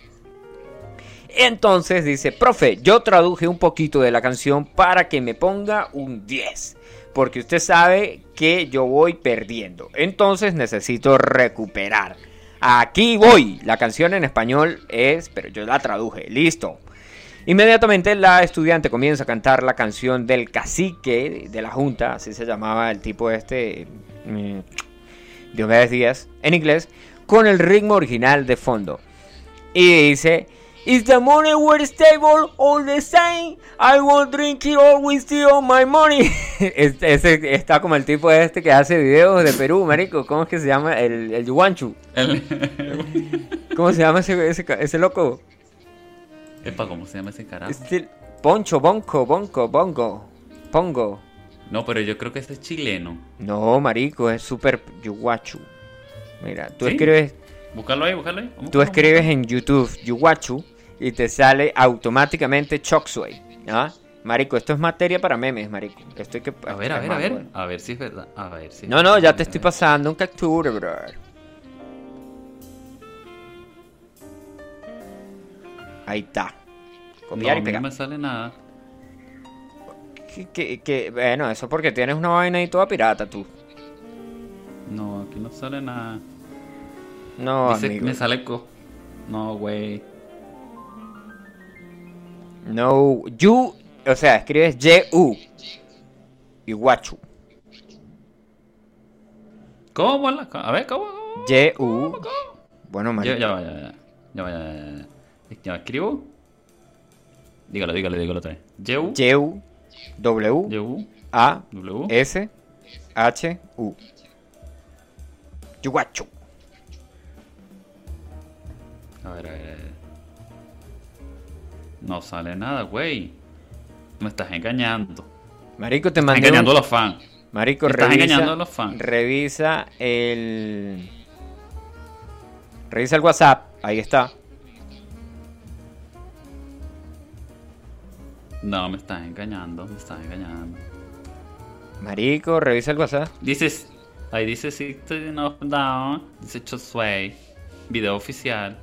S1: Entonces dice, profe, yo traduje un poquito de la canción para que me ponga un 10. Porque usted sabe que yo voy perdiendo. Entonces necesito recuperar. Aquí voy. La canción en español es, pero yo la traduje. Listo. Inmediatamente la estudiante comienza a cantar la canción del cacique de la junta, así se llamaba el tipo este, mm, Diomedes Díaz, en inglés, con el ritmo original de fondo. Y dice, Is the money were stable all the same? I won't drink it always steal my money. Este- ese está como el tipo este que hace videos de Perú, marico. ¿Cómo es que se llama? El, el Yuanchu.
S2: El-
S1: ¿Cómo se llama ese, ese, ese loco?
S2: Epa, ¿cómo se llama ese carajo?
S1: Este- Poncho, Bonco, Bonco, Bongo, Pongo.
S2: No, pero yo creo que ese es chileno.
S1: No, marico, es súper yuguachu. Mira, tú
S2: ¿Sí?
S1: escribes,
S2: Búscalo ahí, búscalo ahí. Vamos
S1: tú escribes en YouTube yuguachu y te sale automáticamente Choxway. ¿Ah? Marico, esto es materia para memes, marico. Esto hay que
S2: A ver, a ver, a ver. A ver si es verdad. A ver si.
S1: No, no, ya te estoy pasando un captura, bro. Ahí está.
S2: No,
S1: Copiar
S2: a
S1: y
S2: mí no
S1: pegar.
S2: me sale nada.
S1: Que, que- que- bueno, eso porque tienes una vaina ahí toda pirata tú.
S2: No, aquí no sale nada.
S1: No,
S2: Dice,
S1: amigo.
S2: me sale co. No, güey.
S1: No, you, o sea, escribes Y-U. Y guachu.
S2: ¿Cómo? la A ver, ¿cómo? cómo?
S1: Y-U. Bueno,
S2: Ya,
S1: marico.
S2: ya ya, ya. Ya ya, ya. Dígalo, dígalo, dígalo otra vez. Yeu.
S1: Y-U. W.
S2: Yeu.
S1: A.
S2: W.
S1: S. H. U. Yuguachu.
S2: A ver, a ver, a ver. No sale nada, güey. Me estás engañando.
S1: Marico, te
S2: Estás
S1: mandé.
S2: engañando
S1: un-
S2: a los fans.
S1: Marico,
S2: Me estás
S1: revisa.
S2: engañando a los fans.
S1: Revisa el. Revisa el WhatsApp. Ahí está.
S2: No, me estás engañando, me estás engañando.
S1: Marico, revisa el WhatsApp.
S2: Dices, ahí dice System of Down, dice Chosway, video oficial.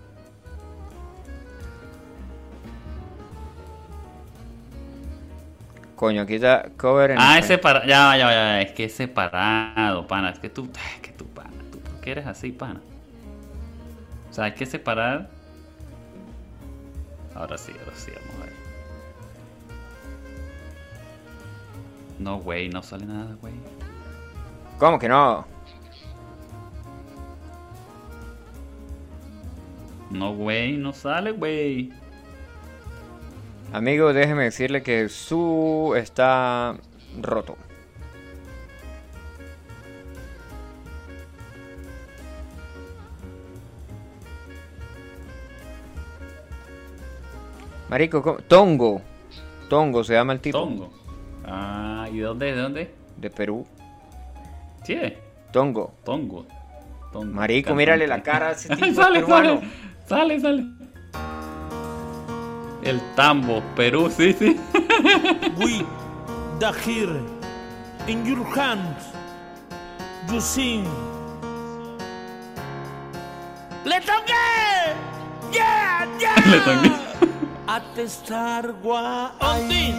S1: Coño, aquí está cover en.
S2: Ah, es separado, ya, ya, ya, es que es separado, pana, es que tú, es que tú, pana, tú, ¿por qué eres así, pana? O sea, hay que separar. Ahora sí, ahora sí, vamos a ver. No, güey, no sale nada, güey.
S1: ¿Cómo que no?
S2: No, güey, no sale, güey.
S1: Amigo, déjeme decirle que su está roto. Marico, ¿cómo? Tongo. Tongo se llama el tipo.
S2: Tongo. Ah, ¿y de dónde? ¿De dónde?
S1: De Perú.
S2: Sí.
S1: Tongo.
S2: Tongo. Tongo.
S1: Marico,
S2: Cantante.
S1: mírale la cara a ese tipo
S2: sale, sale, sale, sale. El tambo, Perú, sí, sí.
S4: We, here, in your hands, you sing. ¡Le toqué! ¡Yeah, yeah!
S2: Le toqué.
S4: At the star one thing,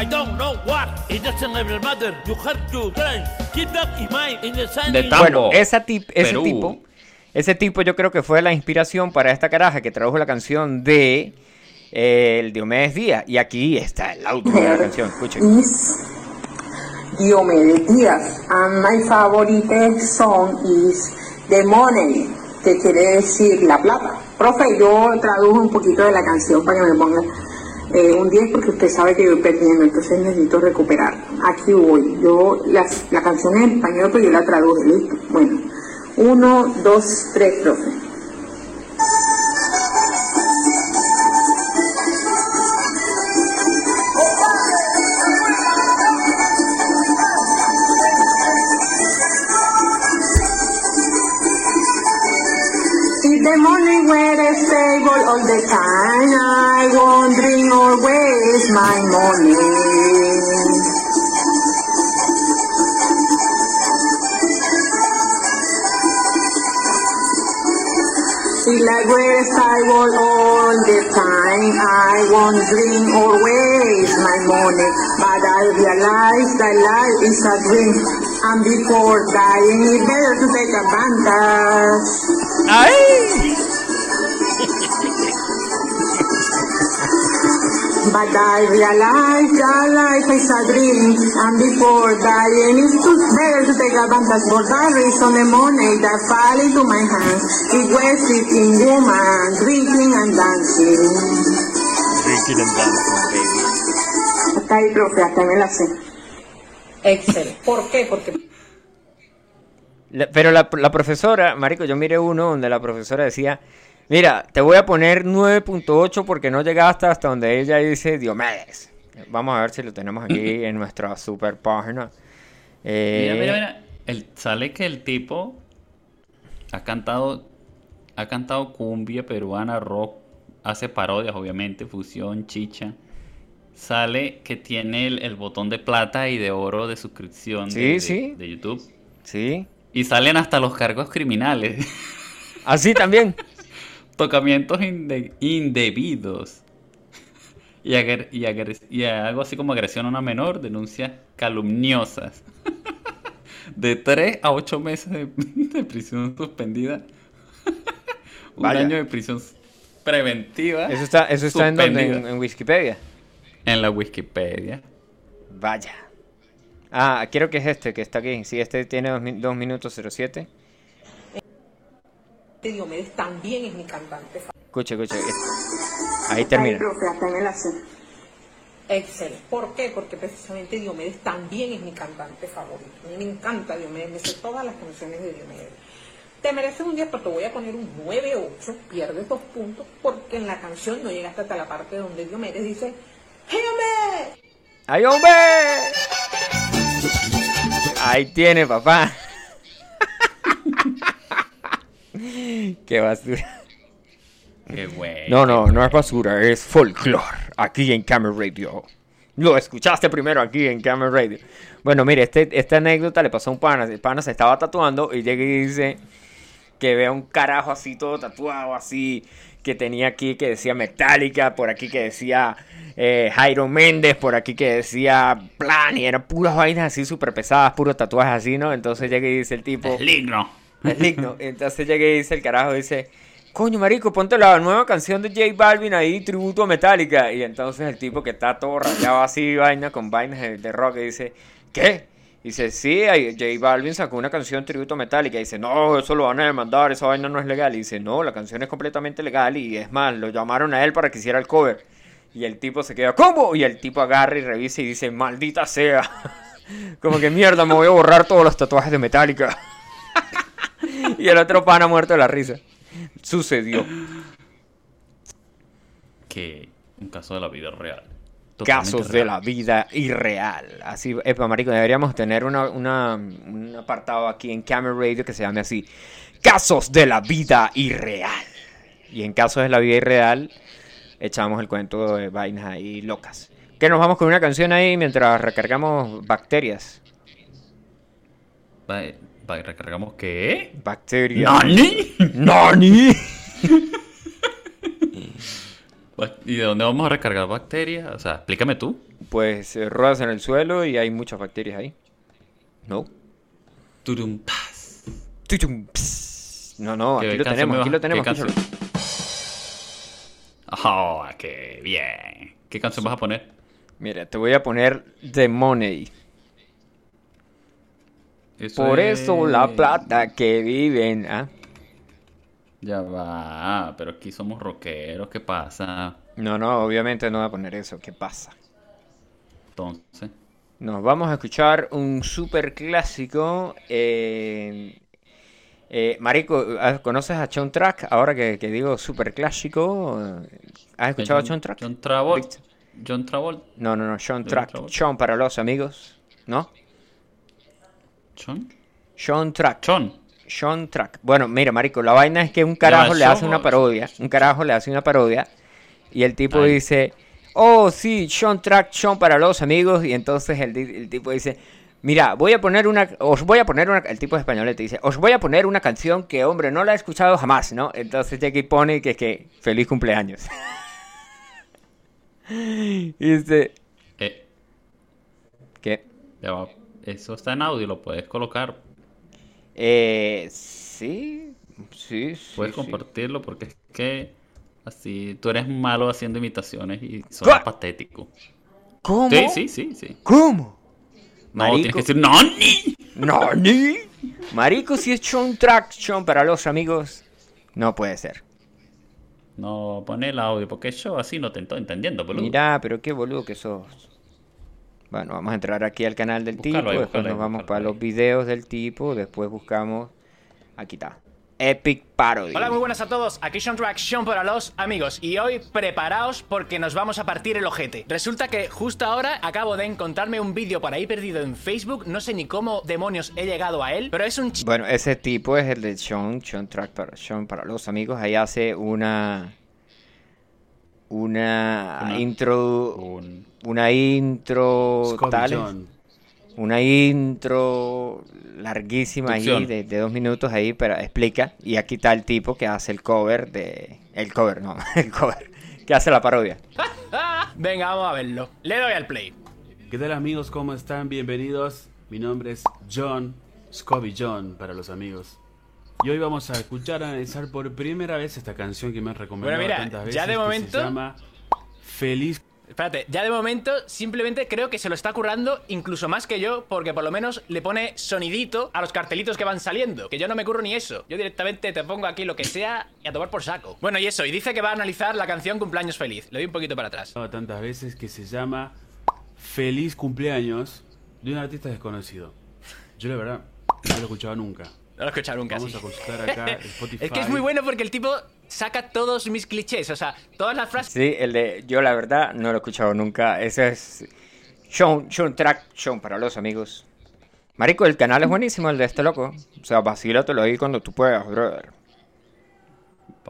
S4: I don't know what. It doesn't ever matter. You have to try. Keep that in mind in the sign.
S2: De tambo.
S1: Bueno, esa tip, ese
S2: Perú.
S1: tipo, ese tipo yo creo que fue la inspiración para esta caraja que tradujo la canción de eh, el Diomedes Díaz. Y aquí está el audio de la canción, escuchen.
S9: is Diomedes Díaz. And my favorite song is The Money, que quiere decir la plata. Profe, yo traduje un poquito de la canción para que me ponga eh, un 10 porque usted sabe que voy perdiendo, entonces necesito recuperar. Aquí voy. Yo, las- la canción es en español, pero yo la traduje, ¿listo? Bueno, uno, dos, tres, profe. Won't drink or my money, but I realize that life is a dream. And before dying, it's better to take advantage.
S1: ¡Ay!
S9: But I realize that life is a dream, and before dying, it's better to take advantage. For that reason, the money that fall into my hands, it wasted in woman, drinking and dancing.
S1: Drinking and dancing, baby.
S9: Hasta ahí, profe, hasta ahí me la sé.
S10: Excel. ¿Por qué? Porque
S1: La- pero la, la profesora, Marico, yo miré uno donde la profesora decía, mira, te voy a poner 9.8 porque no llegaste hasta donde ella dice Diomedes. Vamos a ver si lo tenemos aquí en nuestra super página. Eh,
S2: Mira, mira, mira. El, sale que el tipo ha cantado, ha cantado cumbia peruana, rock, hace parodias, obviamente, fusión, chicha. Sale que tiene el, el botón de plata y de oro de suscripción
S1: Sí,
S2: de,
S1: sí.
S2: de YouTube.
S1: Sí.
S2: Y salen hasta los cargos criminales.
S1: Así también.
S2: Tocamientos inde- indebidos. Y, y, y algo así como agresión a una menor, denuncias calumniosas. De 3 a 8 meses de, de prisión suspendida. Un
S1: Vaya.
S2: año de prisión preventiva.
S1: Eso está, eso está en, donde, en, en Wikipedia.
S2: En la Wikipedia.
S1: Vaya. Ah, quiero que es este, que está aquí. Sí, este tiene 2 minutos 07.
S10: Diomedes también es mi cantante favorito.
S1: Escucha, escucha. Ahí termina.
S9: profe, hasta ahí me la sé.
S10: Excel. ¿Por qué? Porque precisamente Diomedes también es mi cantante favorito. A mí me encanta Diomedes, me sé todas las canciones de Diomedes. Te mereces un 10, pero te voy a poner un 9-8, pierdes dos puntos, porque en la canción no llegaste hasta la parte donde Diomedes dice, ¡Hey, Diomedes!
S1: ¡Ay, hombre! Ahí tiene, papá. Qué basura.
S2: Qué bueno.
S1: No, no, no es basura, es folclore. Aquí en Camera Radio. Lo escuchaste primero aquí en Camera Radio. Bueno, mire, este, esta anécdota le pasó a un pana. El pana se estaba tatuando y llega y dice que vea un carajo así todo tatuado, así. Que tenía aquí que decía Metallica, por aquí que decía eh, Jairo Méndez, por aquí que decía Plan, y eran puras vainas así súper pesadas, puros tatuajes así, ¿no? Entonces llega y dice el tipo.
S2: Es ligno.
S1: Entonces llega y dice el carajo, dice, coño marico, ponte la nueva canción de J Balvin ahí, tributo a Metallica. Y entonces el tipo que está todo rayado así, vaina, con vainas de, de rock, y dice, ¿qué? Dice, sí, J Balvin sacó una canción tributo a Metallica. Y dice, no, eso lo van a demandar, esa vaina no es legal. Y dice, no, la canción es completamente legal. Y es más, lo llamaron a él para que hiciera el cover. Y el tipo se queda, ¿cómo? Y el tipo agarra y revisa y dice, maldita sea. Como que mierda, me voy a borrar todos los tatuajes de Metallica. y el otro pana muerto de la risa. Sucedió.
S2: Que un caso de la vida real.
S1: Casos de la vida irreal. Así, epa, marico, deberíamos tener una, una- un apartado aquí en Camera Radio que se llame así. Casos de la vida irreal. Y en casos de la vida irreal, echamos el cuento de vainas ahí locas. Que nos vamos con una canción ahí mientras recargamos bacterias.
S2: Recargamos qué?
S1: Bacterias.
S2: ¿Nani?
S1: ¡Nani!
S2: ¿Y de dónde vamos a recargar bacterias? O sea, explícame tú.
S1: Pues eh, ruedas en el suelo y hay muchas bacterias ahí. ¿No?
S2: Turum,
S1: ps. No, no,
S2: ¿Qué
S1: aquí lo tenemos, aquí lo tenemos. escúchalo.
S2: Oh, qué bien. ¿Qué canción vas a poner?
S1: Mira, te voy a poner The Money.
S2: Eso
S1: Por
S2: es-
S1: eso la plata que viven. ¿ah?
S2: Ya va, pero aquí somos rockeros, ¿qué pasa?
S1: No, no, obviamente no voy a poner eso. ¿Qué pasa?
S2: Entonces,
S1: Nos vamos a escuchar un super clásico. eh, eh, Marico, ¿ah, ¿conoces a John Track? Ahora que, que digo super clásico. ¿Has escuchado a John Track?
S2: John Travolta. John Travolta.
S1: No, no, no, John
S2: John
S1: Track.
S2: Travolta.
S1: John para los amigos. ¿No?
S2: ¿John?
S1: John Track.
S2: John.
S1: Sean Track. Bueno, mira, marico, la vaina es que un carajo le hace una parodia. Un carajo le hace una parodia. Y el tipo
S2: Ay.
S1: dice, oh, sí, Sean Track, Sean para los amigos. Y entonces el, el tipo dice, mira, voy a poner una, os voy a poner una, el tipo es español te dice, os voy a poner una canción que, hombre, no la he escuchado jamás, ¿no? Entonces Jackie pone que, que, feliz cumpleaños. y dice,
S2: Eh, ya va. Eso está en audio, lo puedes colocar.
S1: Eh, sí, sí, sí.
S2: Puedes
S1: sí.
S2: compartirlo porque es que así tú eres malo haciendo imitaciones y
S1: ¿Qué?
S2: patético.
S1: ¿Cómo?
S2: Sí, sí, sí, sí.
S1: ¿Cómo?
S2: No,
S1: Marico.
S2: tienes que decir ¡Noni!
S1: No, ni. Marico, si es Sean Traction para los amigos, no puede ser.
S2: No, pon el audio porque yo así no te estoy entendiendo, boludo.
S1: Mira, pero qué boludo que sos. Bueno, vamos a entrar aquí al canal del
S2: Búscalo
S1: tipo,
S2: ahí,
S1: después
S2: ahí,
S1: nos vamos para
S2: ahí.
S1: los videos del tipo, después buscamos... Aquí está. Epic Parody.
S11: Hola, muy buenas a todos. Aquí Sean Track, Sean para los amigos. Y hoy preparaos porque nos vamos a partir el ojete. Resulta que justo ahora acabo de encontrarme un vídeo por ahí perdido en Facebook. No sé ni cómo demonios he llegado a él, pero es un ch-
S1: Bueno, ese tipo es el de Sean, Sean Track para, Sean para los amigos. Ahí hace una... Una,
S2: Una-
S1: intro...
S2: Un-
S1: Una intro...
S12: Scotty
S1: tal.
S12: John.
S1: Una intro larguísima ahí de, de dos minutos ahí, pero explica. Y aquí está el tipo que hace el cover de... El cover, no, el cover. Que hace la parodia.
S11: Venga, vamos a verlo. Le doy al play.
S12: ¿Qué tal amigos? ¿Cómo están? Bienvenidos. Mi nombre es John, Scobie John para los amigos. Y hoy vamos a escuchar, analizar por primera vez esta canción que me han recomendado
S11: Bueno, mira,
S12: tantas veces.
S11: ya de
S12: que
S11: momento-
S12: se llama Feliz.
S11: Espérate, ya de momento simplemente creo que se lo está currando incluso más que yo porque por lo menos le pone sonidito a los cartelitos que van saliendo. Que yo no me curro ni eso. Yo directamente te pongo aquí lo que sea y a tomar por saco. Bueno, y eso, y dice que va a analizar la canción Cumpleaños Feliz. Le doy un poquito para atrás.
S12: tantas veces que se llama Feliz cumpleaños de un artista desconocido. Yo la verdad no lo he escuchado nunca.
S11: No lo he escuchado nunca.
S12: Vamos
S11: sí.
S12: a consultar acá el Spotify.
S11: Es que es muy bueno porque el tipo saca todos mis clichés, o sea, todas las frases.
S1: Sí, el de... Yo la verdad no lo he escuchado nunca. Ese es... Sean, Sean Track, Sean para los amigos. Marico, el canal es buenísimo, el de este loco. O sea, vacílatelo ahí cuando tú puedas, brother.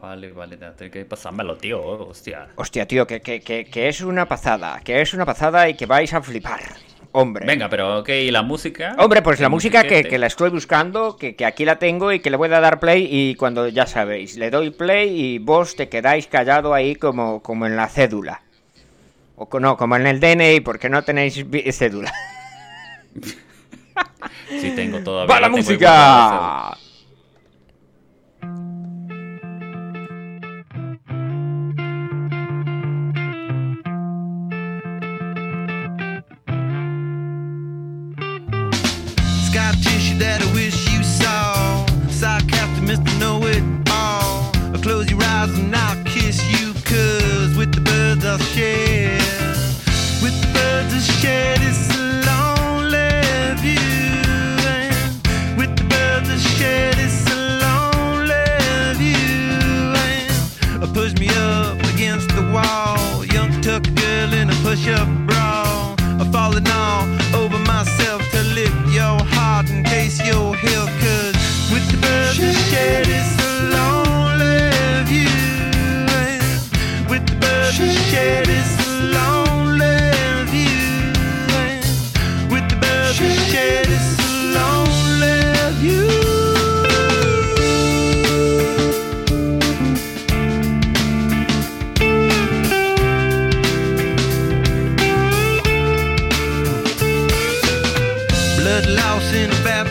S2: Vale, vale, tengo que pasármelo, tío. Hostia.
S1: Hostia, tío, que, que, que, que es una pasada. Que es una pasada y que vais a flipar. Hombre.
S2: Venga, pero ok, ¿y la música?
S1: Hombre, pues la
S2: ¿Qué
S1: música que,
S2: musiquete?
S1: que la estoy buscando, que, que aquí la tengo y que le voy a dar play y cuando ya sabéis, le doy play y vos te quedáis callado ahí como, como en la cédula. O no, como en el DNI porque no tenéis cédula.
S2: Sí, tengo todavía.
S1: ¡Va la música!
S13: Blood loss in a bathroom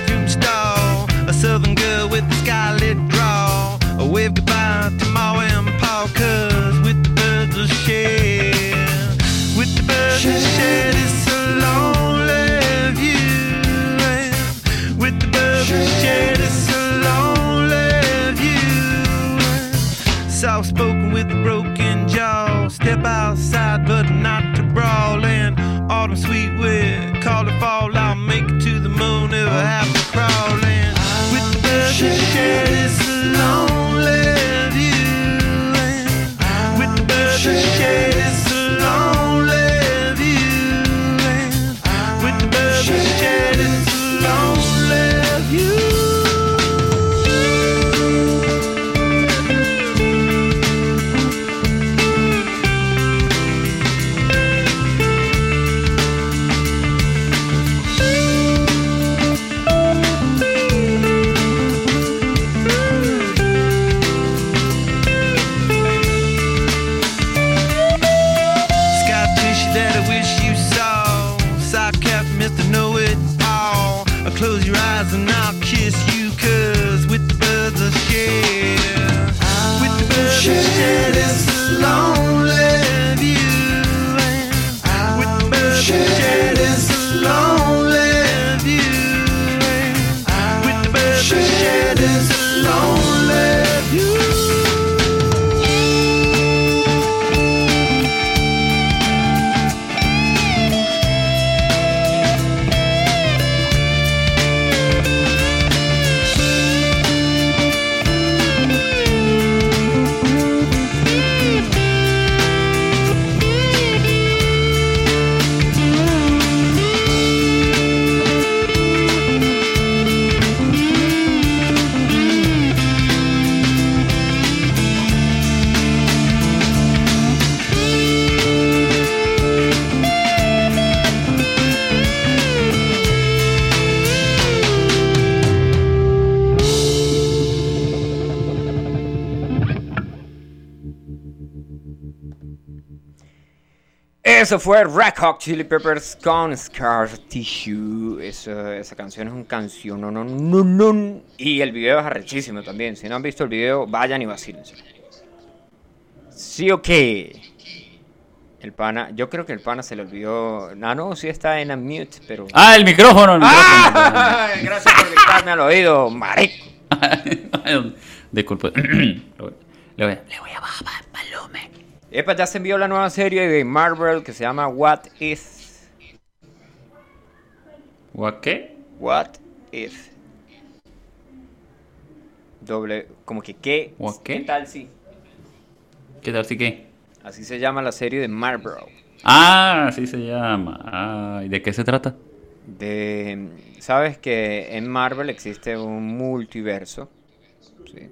S1: Eso fue Red Hot Chili Peppers con Scar Tissue. Esa canción es un canción. No, no, no, no. Y el video es arrechísimo también. Si no han visto el video, vayan y vacílense. Sí o qué. El pana, yo creo que el pana se le olvidó. No, no, sí está en unmute, pero.
S2: Ah, el micrófono, el micrófono.
S1: ¡Ay! Gracias por gritarme al oído, marico.
S2: Disculpe. le voy, voy- le voy a bajar el volumen.
S1: Epa, ya se envió la nueva serie de Marvel que se llama What If.
S2: ¿What qué?
S1: What If. Doble, como que qué.
S2: What qué?
S1: ¿Qué tal si?
S2: ¿Qué tal si qué?
S1: Así se llama la serie de Marvel.
S2: Ah, así se llama. Ah, ¿y de qué se trata?
S1: De, sabes que en Marvel existe un multiverso. ¿sí?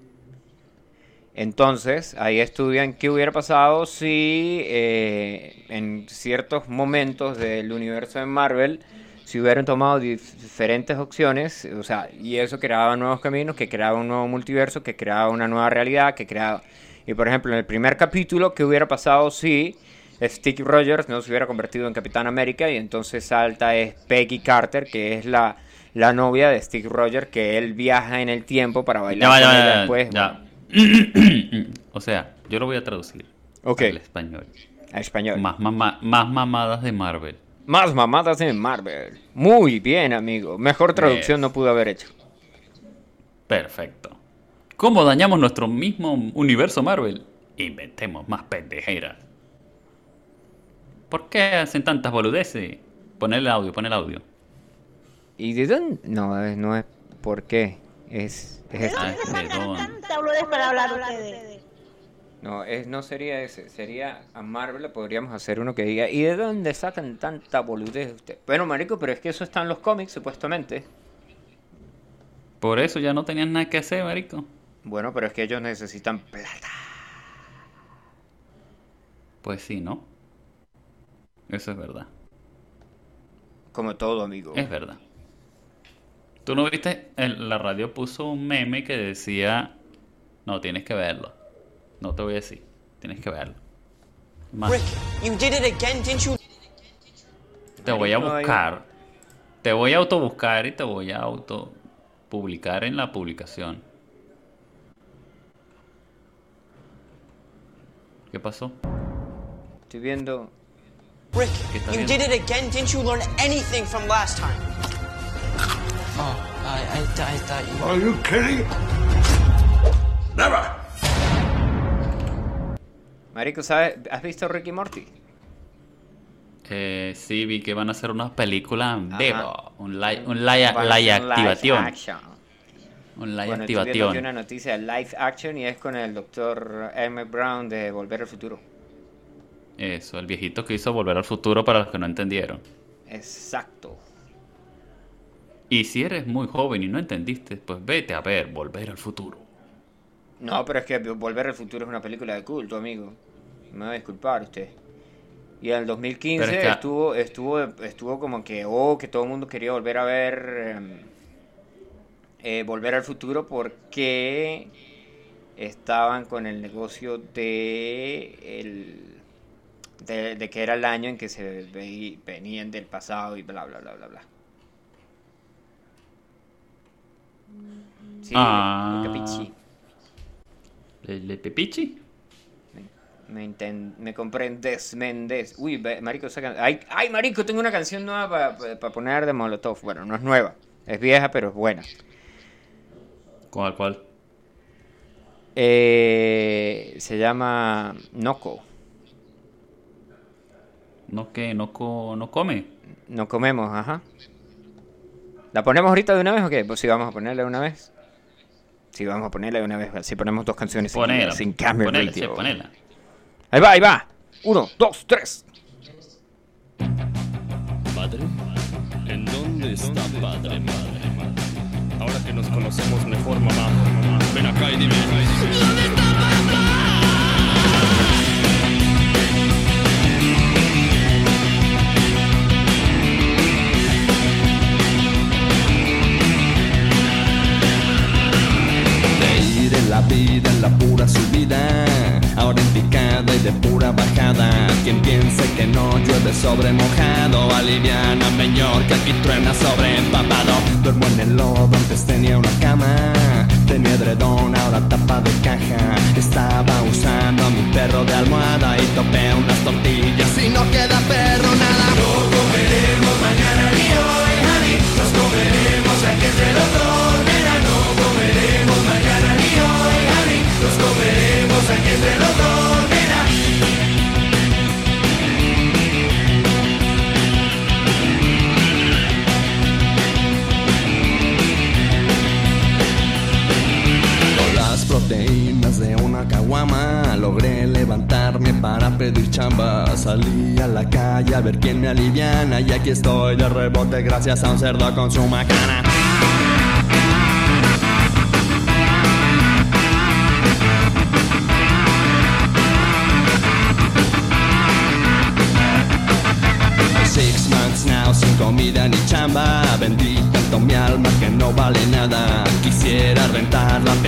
S1: Entonces, ahí estudian qué hubiera pasado si eh, en ciertos momentos del universo de Marvel si hubieran tomado dif- diferentes opciones, o sea, y eso creaba nuevos caminos, que creaba un nuevo multiverso, que creaba una nueva realidad, que creaba... Y por ejemplo, en el primer capítulo, ¿qué hubiera pasado si Steve Rogers no se hubiera convertido en Capitán América? Y entonces salta es Peggy Carter, que es la, la novia de Steve Rogers, que él viaja en el tiempo para bailar con
S2: va,
S1: después.
S2: o sea, yo lo voy a traducir
S1: Ok.
S2: al español.
S1: A español.
S2: Más, mama- más mamadas de Marvel.
S1: Más mamadas de Marvel. Muy bien, amigo. Mejor traducción
S2: Yes.
S1: no pudo haber hecho.
S2: Perfecto. ¿Cómo dañamos nuestro mismo universo Marvel? Inventemos más pendejeras. ¿Por qué hacen tantas boludeces? Pon el audio, pon el audio.
S1: ¿Y de dónde? No, eh, no es por qué. Es, No, es, no sería ese. Sería a Marvel le podríamos hacer uno que diga ¿Y de dónde sacan tanta boludez usted? Bueno, marico, pero es que eso está en los cómics, supuestamente.
S2: Por eso ya no tenían nada que hacer, marico.
S1: Bueno, pero es que ellos necesitan plata.
S2: Pues sí, ¿no? Eso es verdad.
S1: Como todo, amigo.
S2: Es verdad. ¿Tú no viste? En la radio puso un meme que decía... No, tienes que verlo. No te voy a decir. Tienes que verlo. Más,
S14: Rick, you did it again, didn't you?
S2: te voy a buscar. Te voy a autobuscar y te voy a auto publicar en la publicación. ¿Qué pasó?
S1: Estoy viendo.
S14: Rick,
S2: ¿Qué está
S14: you
S2: viendo?
S14: did it again. Didn't you learn anything from last time? Oh, I, I, I thought you.
S8: Are you kidding? Never.
S1: Marico, ¿sabes? ¿Has visto Ricky Morty?
S2: Eh, sí, vi que van a hacer unas películas en
S1: Ajá.
S2: vivo. Un live, un live, activación.
S1: action.
S2: Un live
S1: Bueno, estoy una noticia de live action y es con el doctor Emmett Brown de Volver al Futuro.
S2: Eso, el viejito que hizo Volver al Futuro para los que no entendieron.
S1: Exacto.
S2: Y si eres muy joven y no entendiste, pues vete a ver Volver al Futuro.
S1: No, pero es que Volver al Futuro es una película de culto, amigo. Me va a disculpar usted. Y en el 2015
S2: Pero es que-
S1: estuvo, estuvo, estuvo como que, oh, que todo el mundo quería volver a ver em, eh, Volver al Futuro porque estaban con el negocio de, el, de, de que era el año en que se venían del pasado y bla, bla, bla, bla, bla. Sí,
S2: Ah.
S1: lo capichi.
S2: ¿Le, le pepichi?
S1: Me, enten- me comprendes, Méndez. Uy, marico, esa ay, ay, marico, tengo una canción nueva para poner de Molotov. Bueno, no es nueva, es vieja, pero es buena.
S2: ¿Cuál, cuál?
S1: Eh, se llama Noco.
S2: ¿No que no, co- no come?
S1: No comemos, ajá. ¿La ponemos ahorita de una vez o qué? Pues sí, vamos a ponerla de una vez. Sí, vamos a ponerla de una vez. Así ponemos dos canciones
S2: Ponela.
S1: seguidas, sin cambio.
S2: Ponela, sí, ponela.
S1: Ahí va, ahí va. Uno, dos, tres.
S15: ¿Padre? ¿En dónde está padre, madre? Ahora que nos conocemos mejor, mamá, ven acá y dime. ¿Dónde está
S16: la vida en la pura subida, ahora en y de
S15: pura bajada. Quien piense que no llueve sobre mojado, aliviana peñor que aquí truena sobre empapado. Duermo en el lodo, antes tenía una cama. Tenía edredón, ahora tapa de caja. Estaba usando a mi perro de almohada y topé unas tortillas y no queda perro levantarme para pedir chamba. Salí a la calle a ver quién me aliviana y aquí estoy de rebote gracias a un cerdo con su macana. Six months now sin comida ni chamba Vendí tanto mi alma que no vale nada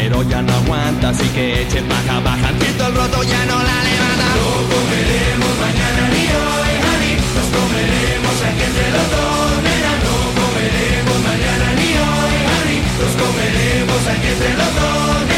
S15: pero ya no aguanta Así que echen baja, baja el roto ya no la levanta. No comeremos mañana ni hoy, honey Nos comeremos entre los dos Nena, no comeremos mañana ni hoy, honey Nos comeremos entre los dos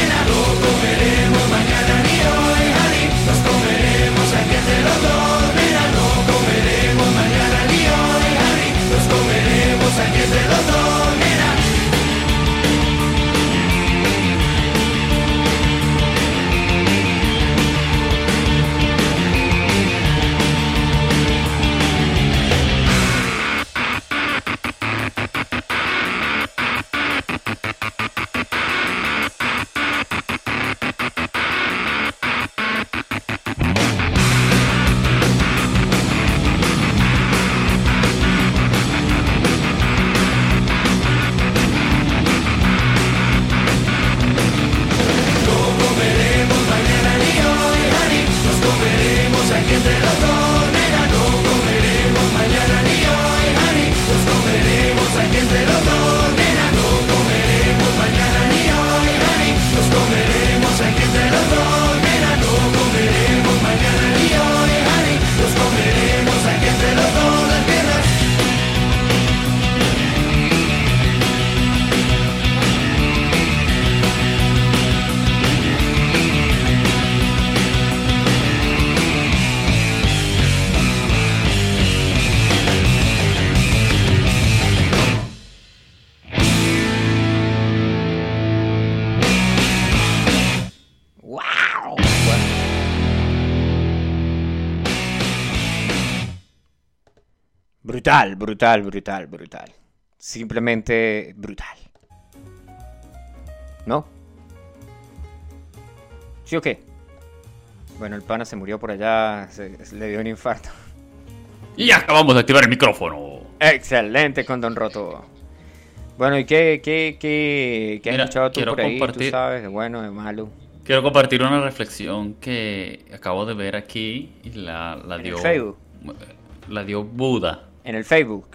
S1: Brutal, brutal, brutal, brutal. Simplemente brutal. ¿No? ¿Sí o qué? Bueno, el pana se murió por allá, se- se le dio un infarto.
S2: Y acabamos de activar el micrófono.
S1: Excelente con Don Roto. Bueno, ¿y qué, qué, qué, qué has
S2: Mira,
S1: escuchado tú
S2: quiero
S1: por ahí? Tú
S2: compartir-
S1: sabes, de bueno, de malo.
S2: Quiero compartir una reflexión que acabo de ver aquí y la, la
S1: ¿En el
S2: dio.
S1: Facebook?
S2: La dio Buda.
S1: En el Facebook.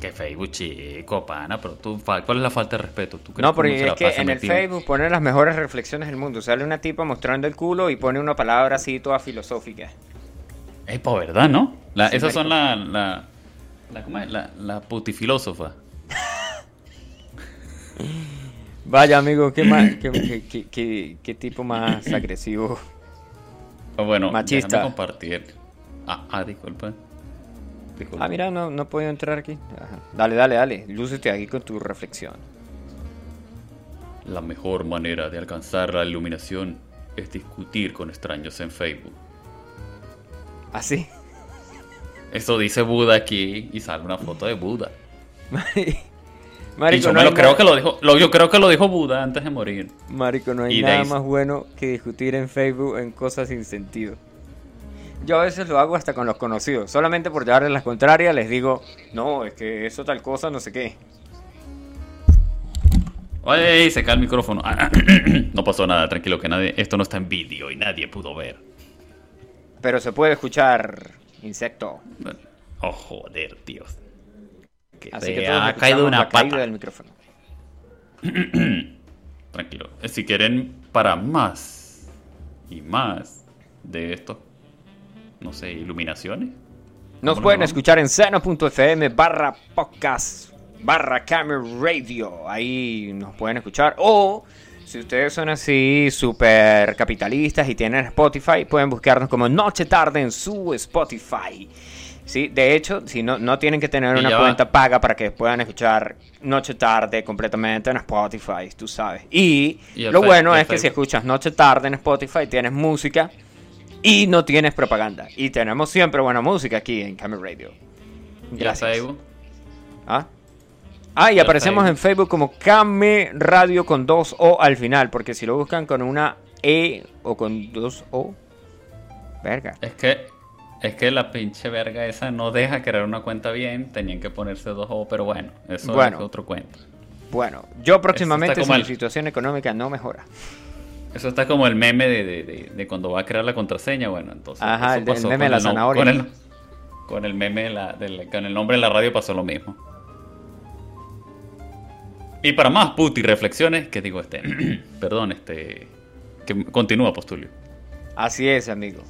S2: Que Facebook, chico, pana, pero tú, ¿cuál es la falta de respeto? ¿Tú
S1: No, porque es que en el? Facebook ponen las mejores reflexiones del mundo. Sale una tipa mostrando el culo y pone una palabra así toda filosófica.
S2: Es por verdad, ¿no? La-
S1: Sí,
S2: esas son
S1: marico.
S2: la, la, putifilósofa.
S1: Vaya, amigo, qué, más, qué, qué- qué- tipo más agresivo.
S2: O bueno,
S1: Machista.
S2: compartir. Ah, ah, disculpa.
S1: Ah, mira, no, no he podido entrar aquí. Ajá. Dale, dale, dale. Lúcete aquí con tu reflexión.
S2: La mejor manera de alcanzar la iluminación es discutir con extraños en Facebook.
S1: ¿Así?
S2: Eso dice Buda aquí y sale una foto de Buda. y
S1: Marico,
S2: yo
S1: no
S2: me lo
S1: hay
S2: creo
S1: nada-
S2: que lo dijo, lo- yo creo que lo dijo Buda antes de morir.
S1: Marico, no hay
S2: Y
S1: nada más bueno que discutir en Facebook en cosas sin sentido. Yo a veces lo hago hasta con los conocidos. Solamente por llevarles las contrarias les digo, no, es que eso tal cosa, no sé qué.
S2: Oye, se cae el micrófono. Ah, no pasó nada, tranquilo que nadie, esto no está en vídeo y nadie pudo ver.
S1: Pero se puede escuchar insecto.
S2: Oh, joder, Dios. Que
S1: Así que
S2: ha caído una
S1: la caída
S2: pata.
S1: del micrófono.
S2: Tranquilo. Si quieren para más y más de estos, no sé, iluminaciones.
S1: Nos
S2: ¿Cómo
S1: pueden escuchar en seno.fm barra podcast barra camera radio. Ahí nos pueden escuchar. O si ustedes son así super capitalistas y tienen Spotify, pueden buscarnos como Noche Tarde en su Spotify. Sí, de hecho, si no, no tienen que tener
S2: Y
S1: una
S2: va.
S1: cuenta paga para que puedan escuchar Noche Tarde completamente en Spotify, tú sabes. Y,
S2: Y
S1: lo
S2: fe-
S1: bueno es que si escuchas Noche Tarde en Spotify, tienes música y no tienes propaganda. Y tenemos siempre buena música aquí en Camera Radio.
S2: ¿Y
S1: Gracias.
S2: Facebook?
S1: ¿Ah? Ah, y
S2: Y
S1: aparecemos
S2: Facebook.
S1: en Facebook como Came Radio con dos O al final, porque si lo buscan con una E o con dos O, verga.
S2: Es que, es que la pinche verga esa no deja crear una cuenta bien, tenían que ponerse dos O, pero bueno, eso
S1: Bueno.
S2: es otro cuento.
S1: Bueno, yo próximamente si mi
S2: el-
S1: situación económica no mejora.
S2: Eso está como el meme de, de- de- de cuando va a crear la contraseña, bueno, entonces.
S1: Ajá,
S2: eso
S1: el meme de la zanahoria.
S2: Con el, con el meme de la, con el nombre de la radio pasó lo mismo. Y para más puti reflexiones, que digo este, perdón, este, que continúa Postulio.
S1: Así es, amigo.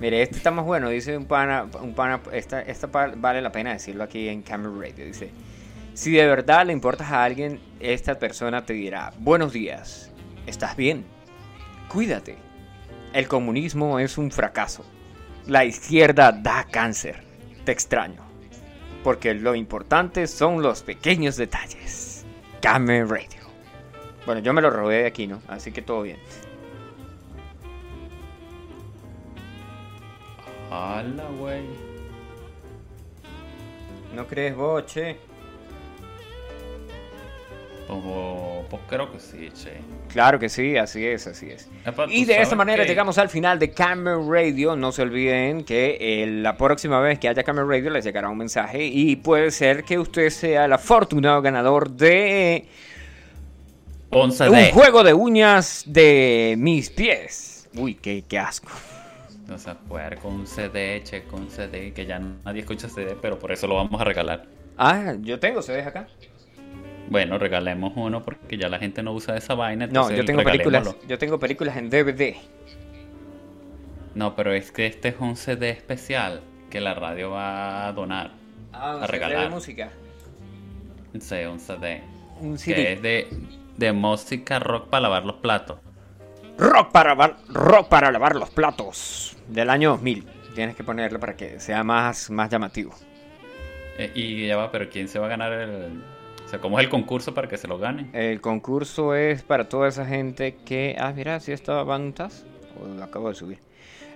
S1: Mire, este está más bueno, dice un pana, un pana esta, esta vale la pena decirlo aquí en Camera Radio. Dice, si de verdad le importas a alguien, esta persona te dirá, buenos días, ¿estás bien? Cuídate. El comunismo es un fracaso. La izquierda da cáncer. Te extraño. Porque lo importante son los pequeños detalles. Camera Radio. Bueno, yo me lo robé de aquí, ¿no? Así que todo bien.
S2: Hala, güey.
S1: ¿No crees vos, che?
S2: Pues, pues creo que sí, che.
S1: Claro que sí, así es, así es.
S2: Epa,
S1: Y de esta manera
S2: que-
S1: llegamos al final de Camera Radio. No se olviden que eh, la próxima vez que haya Camera Radio les llegará un mensaje y puede ser que usted sea el afortunado ganador de
S2: 11
S1: un juego de uñas de mis pies. Uy, qué, qué asco.
S2: O sea, jugar con un CD, che, con un CD, que ya nadie escucha CD, pero por eso lo vamos a regalar.
S1: Ah, yo tengo CDs acá.
S2: Bueno, regalemos uno porque ya la gente no usa esa vaina.
S1: No, yo tengo películas, yo tengo películas en DVD.
S2: No, pero es que este es un CD especial que la radio va a donar.
S1: Ah, un
S2: a
S1: CD
S2: regalar.
S1: de música.
S2: Sí, un CD.
S1: Un
S2: Que
S1: CD.
S2: es de, de música rock para lavar los platos.
S1: Rock para, lavar- rock para lavar los platos del año 2000. Tienes que ponerlo para que sea más, más llamativo.
S2: Eh, y ya va, pero ¿quién se va a ganar el...? O sea, ¿cómo es el concurso para que se lo gane?
S1: El concurso es para toda esa gente que... Ah, mira, si estaba Bantas. Lo acabo de subir.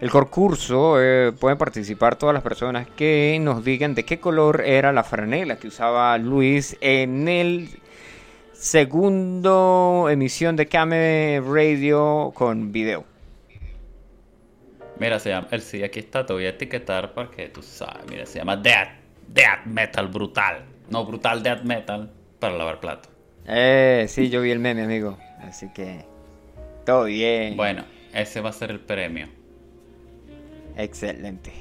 S1: El concurso eh, pueden participar todas las personas que nos digan de qué color era la franela que usaba Luis en el segundo emisión de Came Radio con video.
S2: Mira, se llama... El, sí, aquí está, te voy a etiquetar porque tú sabes. Mira, se llama Death, Death Metal Brutal. No, Brutal Death Metal para lavar platos.
S1: Eh, sí, yo vi el meme, amigo. Así que... Todo bien.
S2: Bueno, ese va a ser el premio.
S1: Excelente.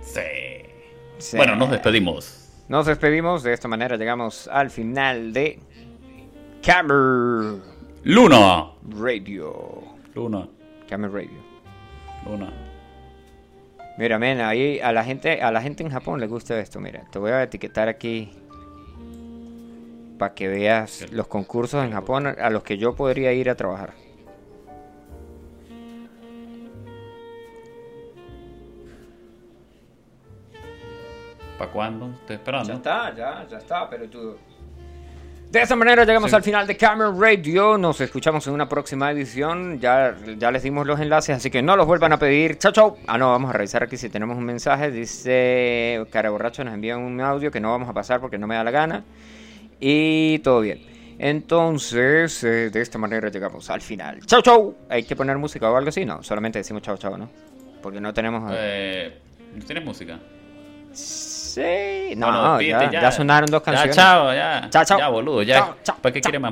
S2: Sí.
S1: Sí.
S2: Bueno, nos despedimos.
S1: Nos despedimos. De esta manera llegamos al final de Camera
S2: Luna.
S1: Radio.
S2: Luna.
S1: Camera Radio.
S2: Luna.
S1: Mira, men, ahí a la gente, a la gente en Japón le gusta esto. Mira, te voy a etiquetar aquí para que veas los concursos en Japón a los que yo podría ir a trabajar.
S2: ¿Para cuándo? Estoy esperando.
S1: Ya está, ya, ya está, pero tú... De esta manera llegamos
S2: Sí.
S1: al final de Camera Radio. Nos escuchamos en una próxima edición. Ya, ya les dimos los enlaces, así que no los vuelvan a pedir. Chao, chao. Ah, no, vamos a revisar aquí si tenemos un mensaje. Dice Cara Borracho nos envía un audio que no vamos a pasar porque no me da la gana. Y todo bien. Entonces, eh, de esta manera llegamos al final. Chao, chao. Hay que poner música o algo así, no. Solamente decimos chao, chao, ¿no? Porque no tenemos.
S2: Eh, ¿No tienes música?
S1: Sí. No,
S2: Bueno,
S1: ya,
S2: despídete
S1: ya sonaron dos
S2: Ya,
S1: canciones.
S2: chao, ya.
S1: Chao, chao.
S2: Ya, boludo, ya.
S1: Chao, chao,
S2: ¿Para qué
S1: chao.
S2: quieres más